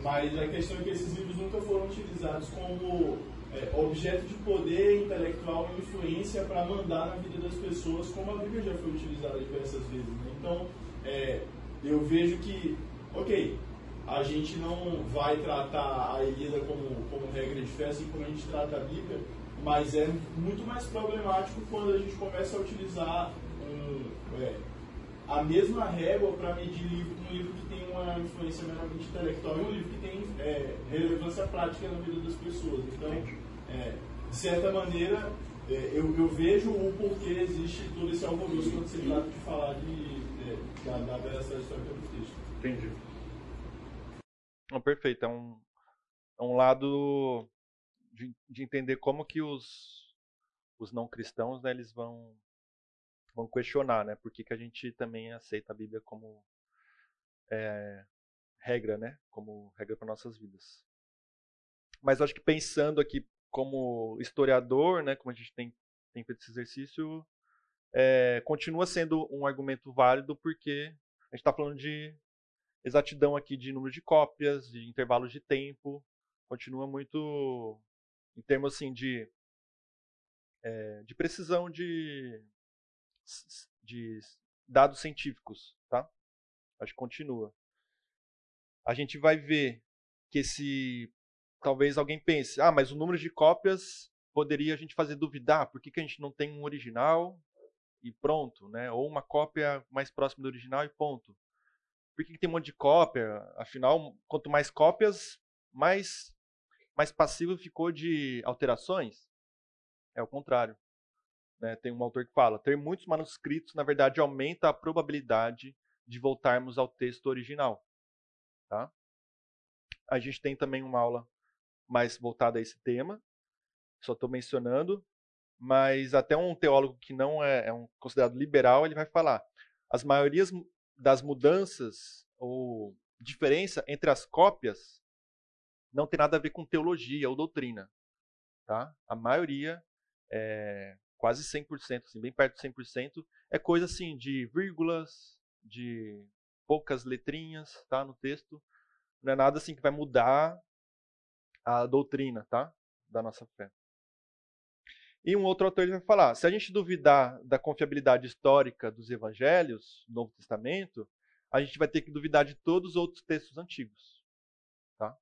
Mas a questão é que esses livros nunca foram utilizados como é, objeto de poder intelectual e influência para mandar na vida das pessoas, como a Bíblia já foi utilizada diversas vezes. Né? Então, é, eu vejo que, ok, a gente não vai tratar a Ilíada como, como regra de fé, assim como a gente trata a Bíblia, mas é muito mais problemático quando a gente começa a utilizar um, é, a mesma régua para medir livro, um livro que tem uma influência meramente intelectual e um livro que tem é, relevância prática na vida das pessoas. Então, é, de certa maneira, é, eu, eu, vejo o porquê existe todo esse alvoroço quando se trata de falar de, é, da, da veracidade histórica do texto. Entendi. Não, perfeito. É um, é um lado de, de entender como que os, os não cristãos né, eles vão vão questionar, né? Por que, que a gente também aceita a Bíblia como é, regra, né? Como regra para nossas vidas. Mas acho que pensando aqui como historiador, né? Como a gente tem, tem feito esse exercício, é, continua sendo um argumento válido porque a gente está falando de exatidão aqui de número de cópias, de intervalos de tempo, continua muito em termos assim de é, de precisão de de dados científicos, tá? Acho que continua. A gente vai ver que se talvez alguém pense, ah, mas o número de cópias poderia a gente fazer duvidar, por que, que a gente não tem um original e pronto, né? Ou uma cópia mais próxima do original e ponto. Por que, que tem um monte de cópia? Afinal, quanto mais cópias, mais mais passivo ficou de alterações? É o contrário. Né? Tem um autor que fala: ter muitos manuscritos, na verdade, aumenta a probabilidade de voltarmos ao texto original. Tá? A gente tem também uma aula mais voltada a esse tema, só estou mencionando, mas até um teólogo que não é, é um, considerado liberal, ele vai falar: as maiorias das mudanças ou diferença entre as cópias não tem nada a ver com teologia ou doutrina. Tá? A maioria é, quase 100%, assim, bem perto de 100%, é coisa assim de vírgulas, de poucas letrinhas, tá, no texto. Não é nada assim que vai mudar a doutrina, tá, da nossa fé. E um outro autor vai falar, se a gente duvidar da confiabilidade histórica dos evangelhos, do Novo Testamento, a gente vai ter que duvidar de todos os outros textos antigos, tá?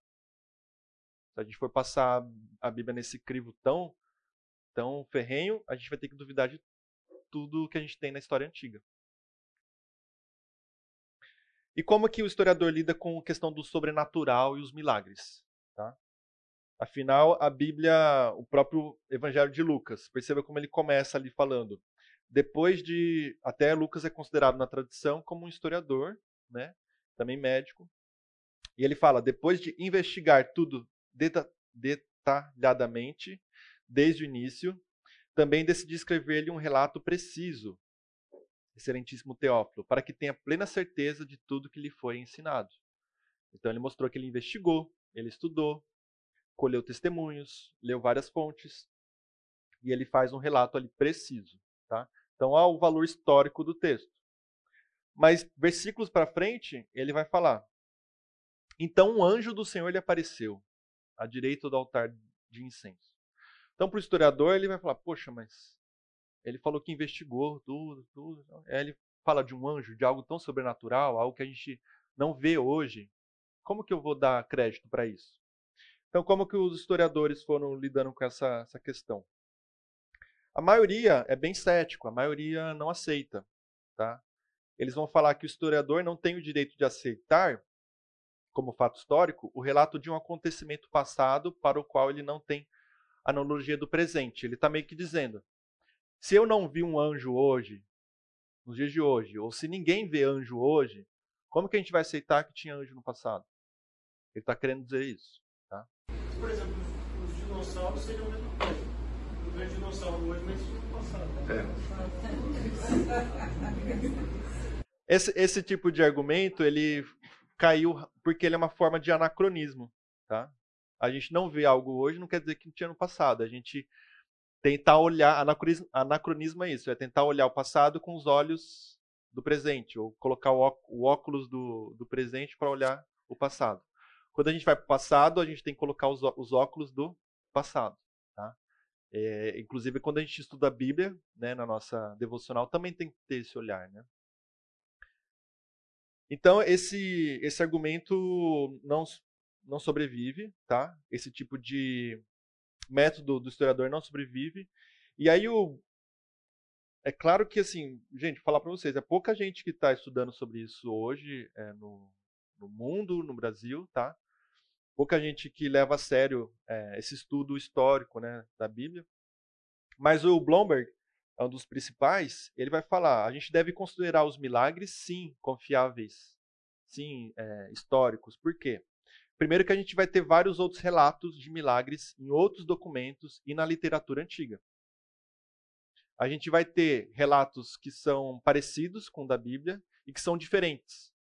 Se a gente for passar a Bíblia nesse crivo tão tão ferrenho, a gente vai ter que duvidar de tudo que a gente tem na história antiga. E como que o historiador lida com a questão do sobrenatural e os milagres? Tá? Afinal, a Bíblia, o próprio Evangelho de Lucas, perceba como ele começa ali falando. Depois de. Até Lucas é considerado na tradição como um historiador, né? também médico. E ele fala: depois de investigar tudo detalhadamente, desde o início, também decidi escrever-lhe um relato preciso, excelentíssimo Teófilo, para que tenha plena certeza de tudo que lhe foi ensinado. Então ele mostrou que ele investigou, ele estudou, colheu testemunhos, leu várias fontes, e ele faz um relato ali preciso. Tá? Então há o valor histórico do texto. Mas versículos para frente, ele vai falar: Então um anjo do Senhor lhe apareceu, à direita do altar de incenso. Então, para o historiador, ele vai falar: Poxa, mas ele falou que investigou tudo, tudo. Aí ele fala de um anjo, de algo tão sobrenatural, algo que a gente não vê hoje. Como que eu vou dar crédito para isso? Então, como que os historiadores foram lidando com essa, essa questão? A maioria é bem cético, a maioria não aceita. Tá? Eles vão falar que o historiador não tem o direito de aceitar, como fato histórico, o relato de um acontecimento passado para o qual ele não tem analogia do presente. Ele está meio que dizendo: se eu não vi um anjo hoje, nos dias de hoje, ou se ninguém vê anjo hoje, como que a gente vai aceitar que tinha anjo no passado? Ele está querendo dizer isso. Tá? Por exemplo, os dinossauros seriam a mesma coisa. Eu vejo dinossauro hoje, mas isso no passado. É. Esse, esse tipo de argumento, ele caiu porque ele é uma forma de anacronismo. Tá? A gente não vê algo hoje, não quer dizer que não tinha no passado. A gente tentar olhar, anacronismo, é isso, é tentar olhar o passado com os olhos do presente, ou colocar o, o óculos do, do presente para olhar o passado. Quando a gente vai para o passado, a gente tem que colocar os, os óculos do passado. Tá? É, inclusive, quando a gente estuda a Bíblia, né, na nossa devocional, também tem que ter esse olhar. Né? Então, esse, esse argumento não, não sobrevive, tá? Esse tipo de método do historiador não sobrevive. E aí o, é claro que, assim, gente, falar para vocês, é pouca gente que está estudando sobre isso hoje é, no, no, mundo, no Brasil, tá? Pouca gente que leva a sério é, esse estudo histórico, né, da Bíblia. Mas o Blomberg é um dos principais. Ele vai falar: a gente deve considerar os milagres, sim, confiáveis, sim, é, históricos. Por quê? Primeiro que a gente vai ter vários outros relatos de milagres em outros documentos e na literatura antiga a gente vai ter relatos que são parecidos com o da Bíblia e que são diferentes.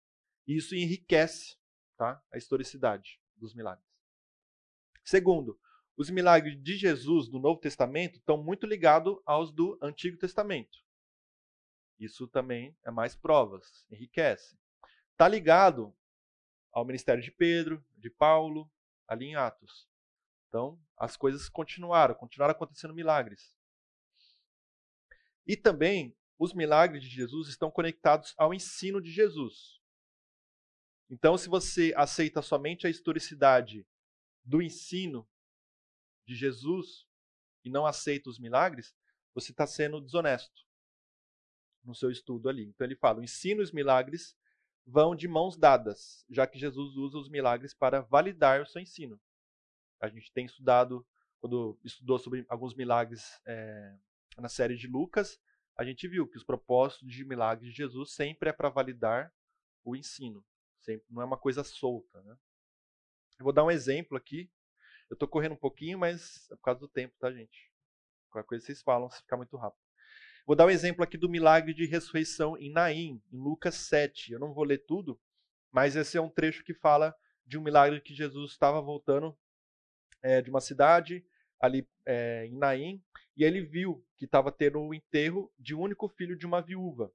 E isso enriquece tá, a historicidade dos milagres. Segundo, os milagres de Jesus do Novo Testamento estão muito ligados aos do Antigo Testamento. Isso também é mais provas, enriquece. Está ligado ao ministério de Pedro, de Paulo, ali em Atos. Então, as coisas continuaram, continuaram acontecendo milagres. E também os milagres de Jesus estão conectados ao ensino de Jesus. Então, se você aceita somente a historicidade do ensino de Jesus e não aceita os milagres, você está sendo desonesto no seu estudo ali. Então, ele fala: o ensino e os milagres vão de mãos dadas, já que Jesus usa os milagres para validar o seu ensino. A gente tem estudado, quando estudou sobre alguns milagres é, na série de Lucas, a gente viu que os propósitos de milagres de Jesus sempre é para validar o ensino. Sempre, não é uma coisa solta. Né? Eu vou dar um exemplo aqui. Eu estou correndo um pouquinho, mas é por causa do tempo, tá, gente? Qualquer coisa vocês falam se ficar muito rápido. Vou dar um exemplo aqui do milagre de ressurreição em Naim, em Lucas 7. Eu não vou ler tudo, mas esse é um trecho que fala de um milagre que Jesus estava voltando é, de uma cidade ali é, em Naim, e ele viu que estava tendo o enterro de um único filho de uma viúva.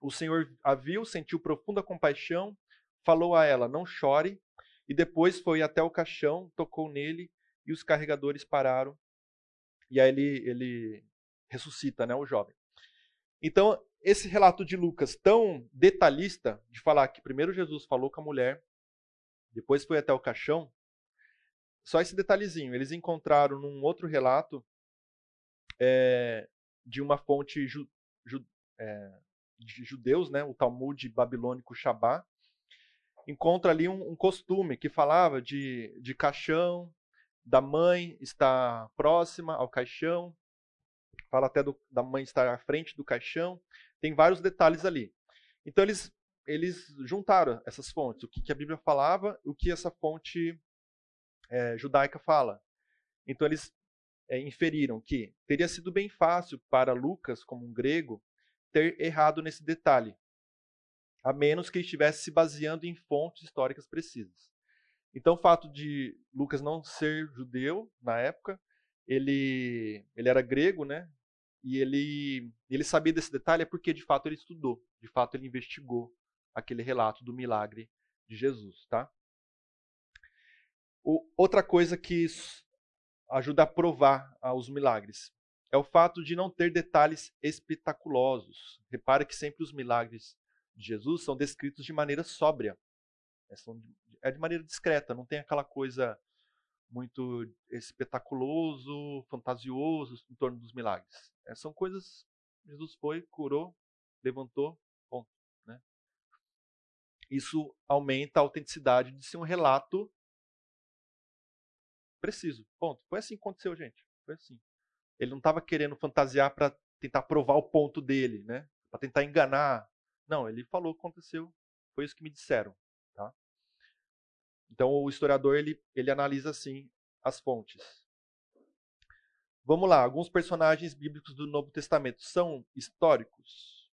O Senhor a viu, sentiu profunda compaixão, falou a ela: Não chore, e depois foi até o caixão, tocou nele, e os carregadores pararam. E aí ele, ele ressuscita né, o jovem. Então, esse relato de Lucas, tão detalhista, de falar que primeiro Jesus falou com a mulher, depois foi até o caixão, só esse detalhezinho. Eles encontraram num outro relato é, de uma fonte ju, ju, é, de judeus, né, o Talmud babilônico Shabá, encontra ali um, um, costume que falava de, de caixão, da mãe estar próxima ao caixão, fala até do, da mãe estar à frente do caixão, tem vários detalhes ali. Então eles, eles juntaram essas fontes, o que, que a Bíblia falava, o que essa fonte é, judaica fala. Então eles é, inferiram que teria sido bem fácil para Lucas, como um grego, ter errado nesse detalhe, a menos que estivesse se baseando em fontes históricas precisas. Então, o fato de Lucas não ser judeu na época, ele, ele era grego, né? E ele, ele sabia desse detalhe é porque, de fato, ele estudou, de fato, ele investigou aquele relato do milagre de Jesus, tá? O, outra coisa que ajuda a provar os milagres é o fato de não ter detalhes espetaculosos. Repare que sempre os milagres de Jesus são descritos de maneira sóbria. É, é de maneira discreta, não tem aquela coisa muito espetaculoso, fantasioso em torno dos milagres. É, são coisas. Jesus foi, curou, levantou, ponto. Né? Isso aumenta a autenticidade de ser um relato preciso. Ponto. Foi assim que aconteceu, gente. Foi assim. Ele não estava querendo fantasiar para tentar provar o ponto dele, né? Para tentar enganar. Não, ele falou o que aconteceu. Foi isso que me disseram? Então o historiador ele, ele analisa assim as fontes. Vamos lá, alguns personagens bíblicos do Novo Testamento são históricos.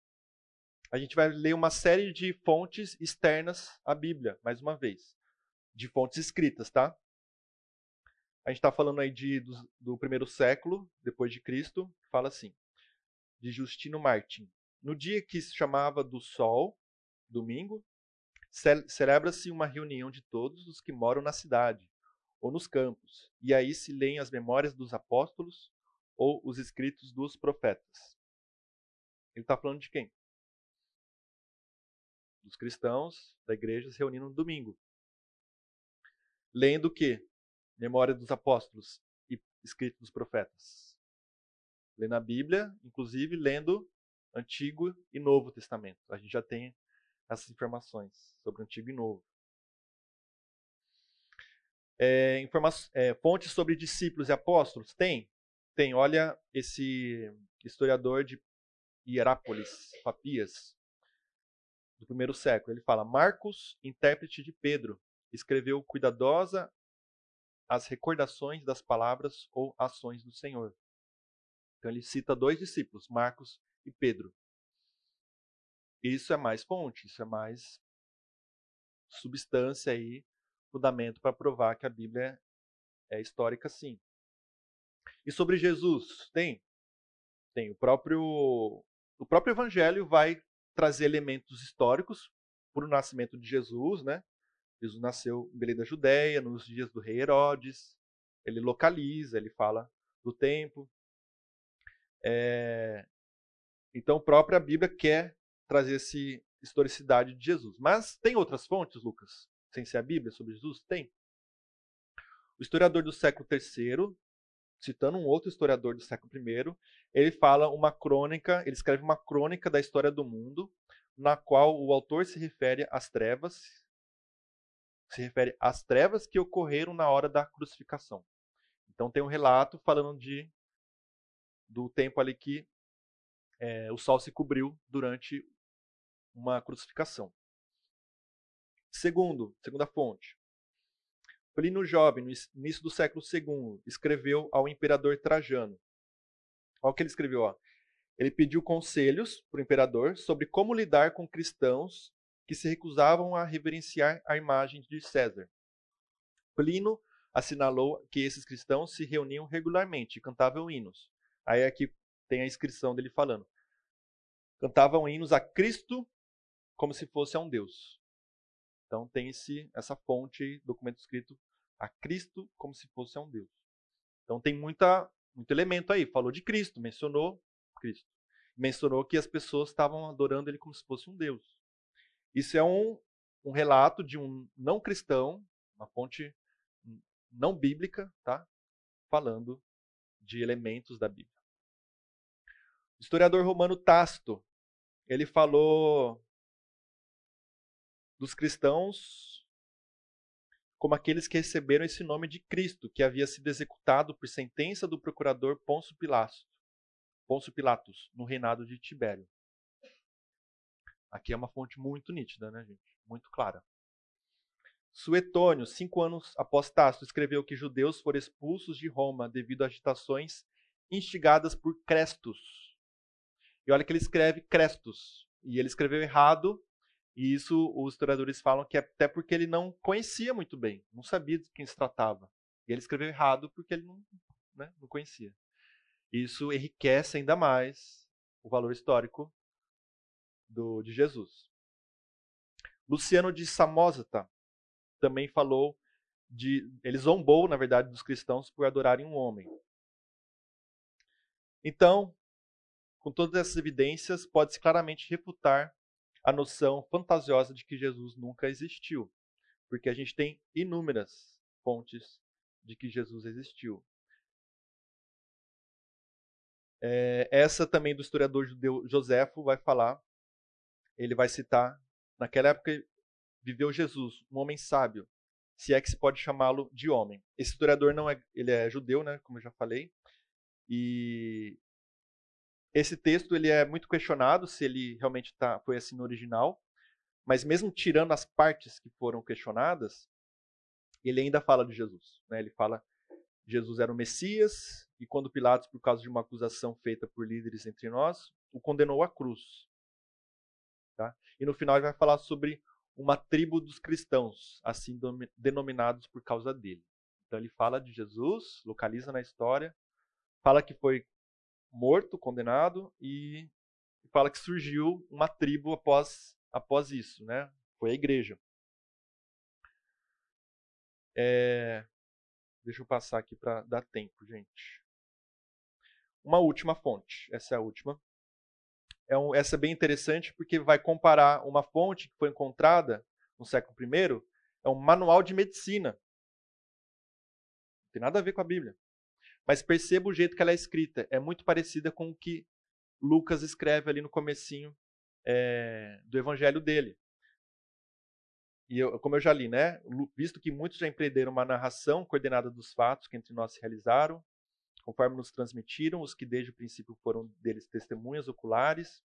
A gente vai ler uma série de fontes externas à Bíblia, mais uma vez, de fontes escritas, tá? A gente está falando aí de, do, do, primeiro século, depois de Cristo, fala assim, de Justino Martin. No dia que se chamava do Sol, domingo, celebra-se uma reunião de todos os que moram na cidade ou nos campos, e aí se leem as memórias dos apóstolos ou os escritos dos profetas. Ele está falando de quem? dos cristãos da igreja se reunindo no domingo. Lendo o quê? Memória dos apóstolos e escrito dos profetas. Lendo a Bíblia, inclusive lendo Antigo e Novo Testamento. A gente já tem essas informações sobre o Antigo e Novo. É, é, fontes sobre discípulos e apóstolos? Tem. Tem. Olha esse historiador de Hierápolis, Papias, do primeiro século. Ele fala: Marcos, intérprete de Pedro, escreveu cuidadosa as recordações das palavras ou ações do Senhor. Então ele cita dois discípulos, Marcos e Pedro. Isso é mais fonte, isso é mais substância aí, fundamento para provar que a Bíblia é histórica sim. E sobre Jesus, tem? Tem. O próprio, o próprio Evangelho vai trazer elementos históricos para o nascimento de Jesus, né? Jesus nasceu em Belém da Judéia, nos dias do rei Herodes. Ele localiza, ele fala do tempo. É... Então, a própria Bíblia quer trazer essa historicidade de Jesus. Mas tem outras fontes, Lucas, sem ser a Bíblia, sobre Jesus? Tem. O historiador do século III, citando um outro historiador do século I, ele fala uma crônica, ele escreve uma crônica da história do mundo, na qual o autor se refere às trevas, se refere às trevas que ocorreram na hora da crucificação. Então tem um relato falando de do tempo ali que é, o sol se cobriu durante uma crucificação. Segundo, segunda fonte. Plínio Jovem, no início do século II, escreveu ao imperador Trajano. Olha o que ele escreveu. Ó. Ele pediu conselhos para o imperador sobre como lidar com cristãos que se recusavam a reverenciar a imagem de César. Plínio assinalou que esses cristãos se reuniam regularmente e cantavam hinos. Aí aqui tem a inscrição dele falando. Cantavam hinos a Cristo como se fosse a um Deus. Então tem esse, essa fonte, documento escrito a Cristo como se fosse a um Deus. Então tem muita, muito elemento aí. Falou de Cristo, mencionou Cristo. Mencionou que as pessoas estavam adorando ele como se fosse um Deus. Isso é um, um relato de um não cristão, uma fonte não bíblica, tá? Falando de elementos da Bíblia. O historiador romano Tácito, ele falou dos cristãos como aqueles que receberam esse nome de Cristo, que havia sido executado por sentença do procurador Pôncio Pilatos, Pôncio Pilatos, no reinado de Tibério. Aqui é uma fonte muito nítida, né, gente? Muito clara. Suetônio, cinco anos após Tácito, escreveu que judeus foram expulsos de Roma devido a agitações instigadas por Crestos. E olha que ele escreve Crestos. E ele escreveu errado e isso os historiadores falam que é até porque ele não conhecia muito bem, não sabia de quem se tratava. E ele escreveu errado porque ele não, né, não conhecia. Isso enriquece ainda mais o valor histórico do, de Jesus. Luciano de Samosata também falou de. Ele zombou, na verdade, dos cristãos por adorarem um homem. Então, com todas essas evidências, pode-se claramente refutar a noção fantasiosa de que Jesus nunca existiu, porque a gente tem inúmeras fontes de que Jesus existiu. É, essa também do historiador judeu Joséfo vai falar, ele vai citar, naquela época viveu Jesus, um homem sábio, se é que se pode chamá-lo de homem. Esse historiador não é, ele é judeu, né, como eu já falei, e esse texto ele é muito questionado se ele realmente tá, foi assim no original, mas mesmo tirando as partes que foram questionadas, ele ainda fala de Jesus. Né? Ele fala que Jesus era o Messias e quando Pilatos, por causa de uma acusação feita por líderes entre nós, o condenou à cruz. Tá? E no final ele vai falar sobre uma tribo dos cristãos, assim denominados por causa dele. Então ele fala de Jesus, localiza na história, fala que foi morto, condenado, e fala que surgiu uma tribo após, após isso, né? Foi a igreja. É... Deixa eu passar aqui para dar tempo, gente. Uma última fonte, essa é a última. é um, essa é bem interessante porque vai comparar uma fonte que foi encontrada no século I, é um manual de medicina. Não tem nada a ver com a Bíblia. Mas perceba o jeito que ela é escrita. É muito parecida com o que Lucas escreve ali no comecinho é, do evangelho dele. E eu, como eu já li, né, visto que muitos já empreenderam uma narração coordenada dos fatos que entre nós se realizaram, conforme nos transmitiram os que desde o princípio foram deles testemunhas oculares,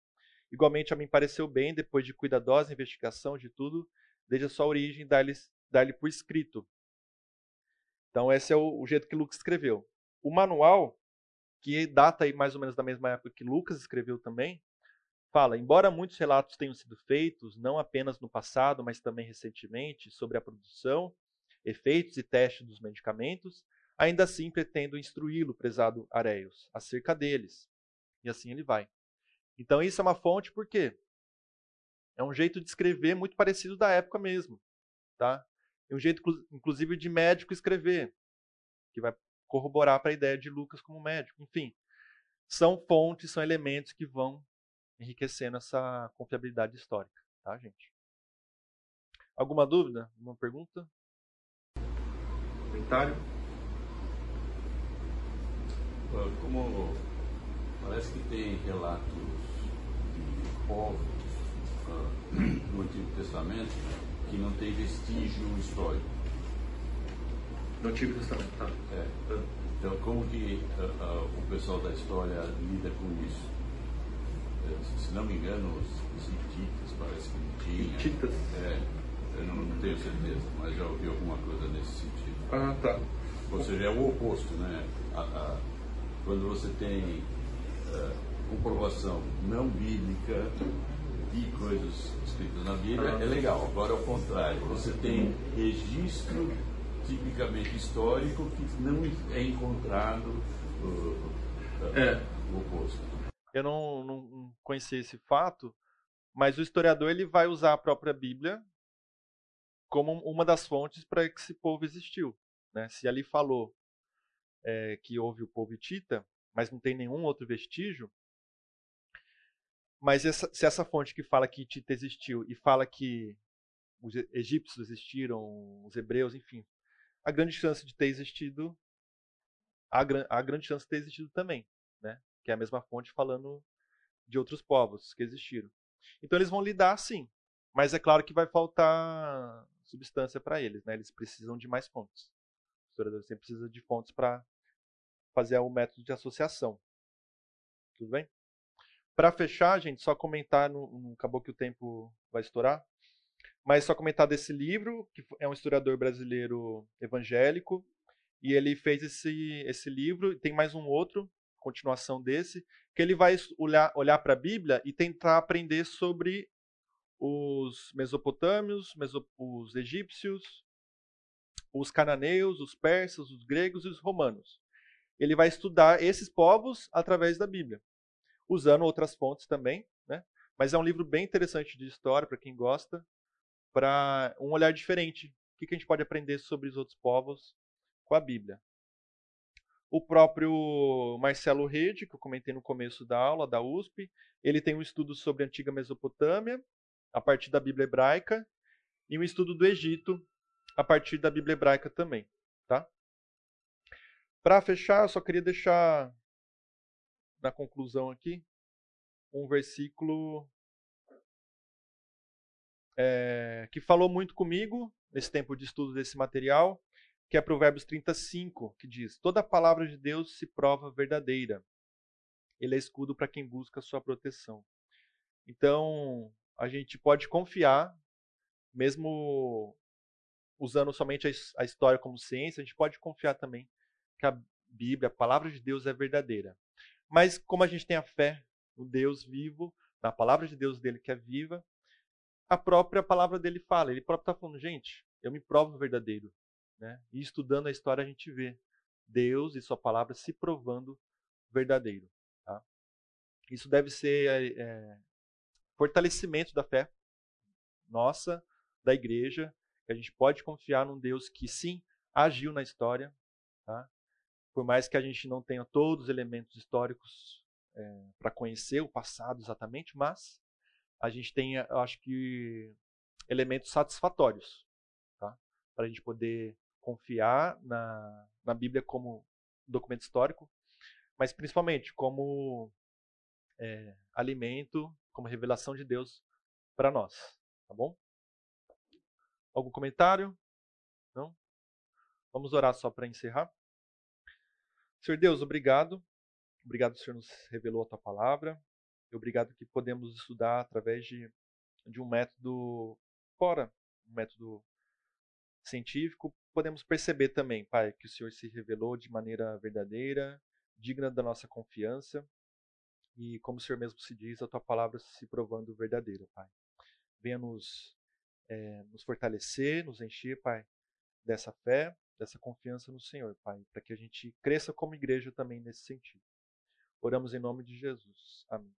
igualmente a mim pareceu bem, depois de cuidadosa investigação de tudo, desde a sua origem, dar-lhe dar por escrito. Então esse é o, o jeito que Lucas escreveu. O manual, que data aí mais ou menos da mesma época que Lucas escreveu também, fala: embora muitos relatos tenham sido feitos, não apenas no passado, mas também recentemente, sobre a produção, efeitos e testes dos medicamentos, ainda assim pretendo instruí-lo, prezado Areios, acerca deles. E assim ele vai. Então isso é uma fonte por quê? É um jeito de escrever muito parecido da época mesmo, tá? É um jeito inclusive de médico escrever, que vai corroborar para a ideia de Lucas como médico. Enfim, são fontes, são elementos que vão enriquecendo essa confiabilidade histórica, tá, gente? Alguma dúvida? Alguma pergunta? Comentário? Como parece que tem relatos de povos no Antigo Testamento que não tem vestígio histórico. No Antigo Testamento, tá. É. Então, como que uh, uh, o pessoal da história lida com isso? se não me engano, os hititas parece que tinha. Hititas? É, eu não, não, tenho certeza, mas já ouvi alguma coisa nesse sentido. Ah, tá. Ou seja, é o oposto, né? A, a, quando você tem uh, comprovação não bíblica de coisas escritas na Bíblia, ah, é legal. Agora, ao contrário, você tem registro tipicamente histórico que não é encontrado uh, uh, é. o oposto. Eu não, não conhecia esse fato, mas o historiador ele vai usar a própria Bíblia como uma das fontes para que esse povo existiu. Né? Se ali falou é, que houve o povo hitita, mas não tem nenhum outro vestígio, mas essa, se essa fonte que fala que Hitita existiu e fala que os egípcios existiram, os hebreus, enfim, a grande chance de ter existido, há, há grande chance de ter existido também, né? que é a mesma fonte falando de outros povos que existiram. Então eles vão lidar sim, mas é claro que vai faltar substância para eles, né? Eles precisam de mais fontes. O historiador sempre precisa de fontes para fazer o método de associação. Tudo bem? Para fechar, gente, só comentar, no, no, acabou que o tempo vai estourar, mas só comentar desse livro, que é um historiador brasileiro evangélico, e ele fez esse, esse livro, tem mais um outro, continuação desse, que ele vai olhar, olhar para a Bíblia e tentar aprender sobre os mesopotâmios, os egípcios, os cananeus, os persas, os gregos e os romanos. Ele vai estudar esses povos através da Bíblia, usando outras fontes também, né? Mas é um livro bem interessante de história para quem gosta, para um olhar diferente. O que a gente pode aprender sobre os outros povos com a Bíblia. O próprio Marcelo Rede, que eu comentei no começo da aula, da USP, ele tem um estudo sobre a antiga Mesopotâmia, a partir da Bíblia hebraica, e um estudo do Egito, a partir da Bíblia hebraica também. Tá? Para fechar, eu só queria deixar na conclusão aqui um versículo é, que falou muito comigo nesse tempo de estudo desse material, que é Provérbios 35, que diz: Toda palavra de Deus se prova verdadeira. Ele é escudo para quem busca sua proteção. Então, a gente pode confiar, mesmo usando somente a história como ciência, a gente pode confiar também que a Bíblia, a palavra de Deus é verdadeira. Mas como a gente tem a fé no Deus vivo, na palavra de Deus dele que é viva, a própria palavra dele fala. Ele próprio está falando, gente, eu me provo verdadeiro. Né? E estudando a história a gente vê Deus e sua palavra se provando verdadeiro. Tá? Isso deve ser é, fortalecimento da fé nossa, da igreja, que a gente pode confiar num Deus que sim agiu na história, tá? por mais que a gente não tenha todos os elementos históricos é, para conhecer o passado exatamente, mas a gente tem, eu acho que, elementos satisfatórios tá? para a gente poder confiar na, na Bíblia como documento histórico, mas principalmente como é, alimento, como revelação de Deus para nós. Tá bom? Algum comentário? Não? Vamos orar só para encerrar. Senhor Deus, obrigado. Obrigado, Senhor, nos revelou a tua palavra. Obrigado que podemos estudar através de, de um método fora, um método científico. Podemos perceber também, Pai, que o Senhor se revelou de maneira verdadeira, digna da nossa confiança. E como o Senhor mesmo se diz, a tua palavra se provando verdadeira, Pai. Venha nos, é, nos fortalecer, nos encher, Pai, dessa fé, dessa confiança no Senhor, Pai, para que a gente cresça como igreja também nesse sentido. Oramos em nome de Jesus. Amém.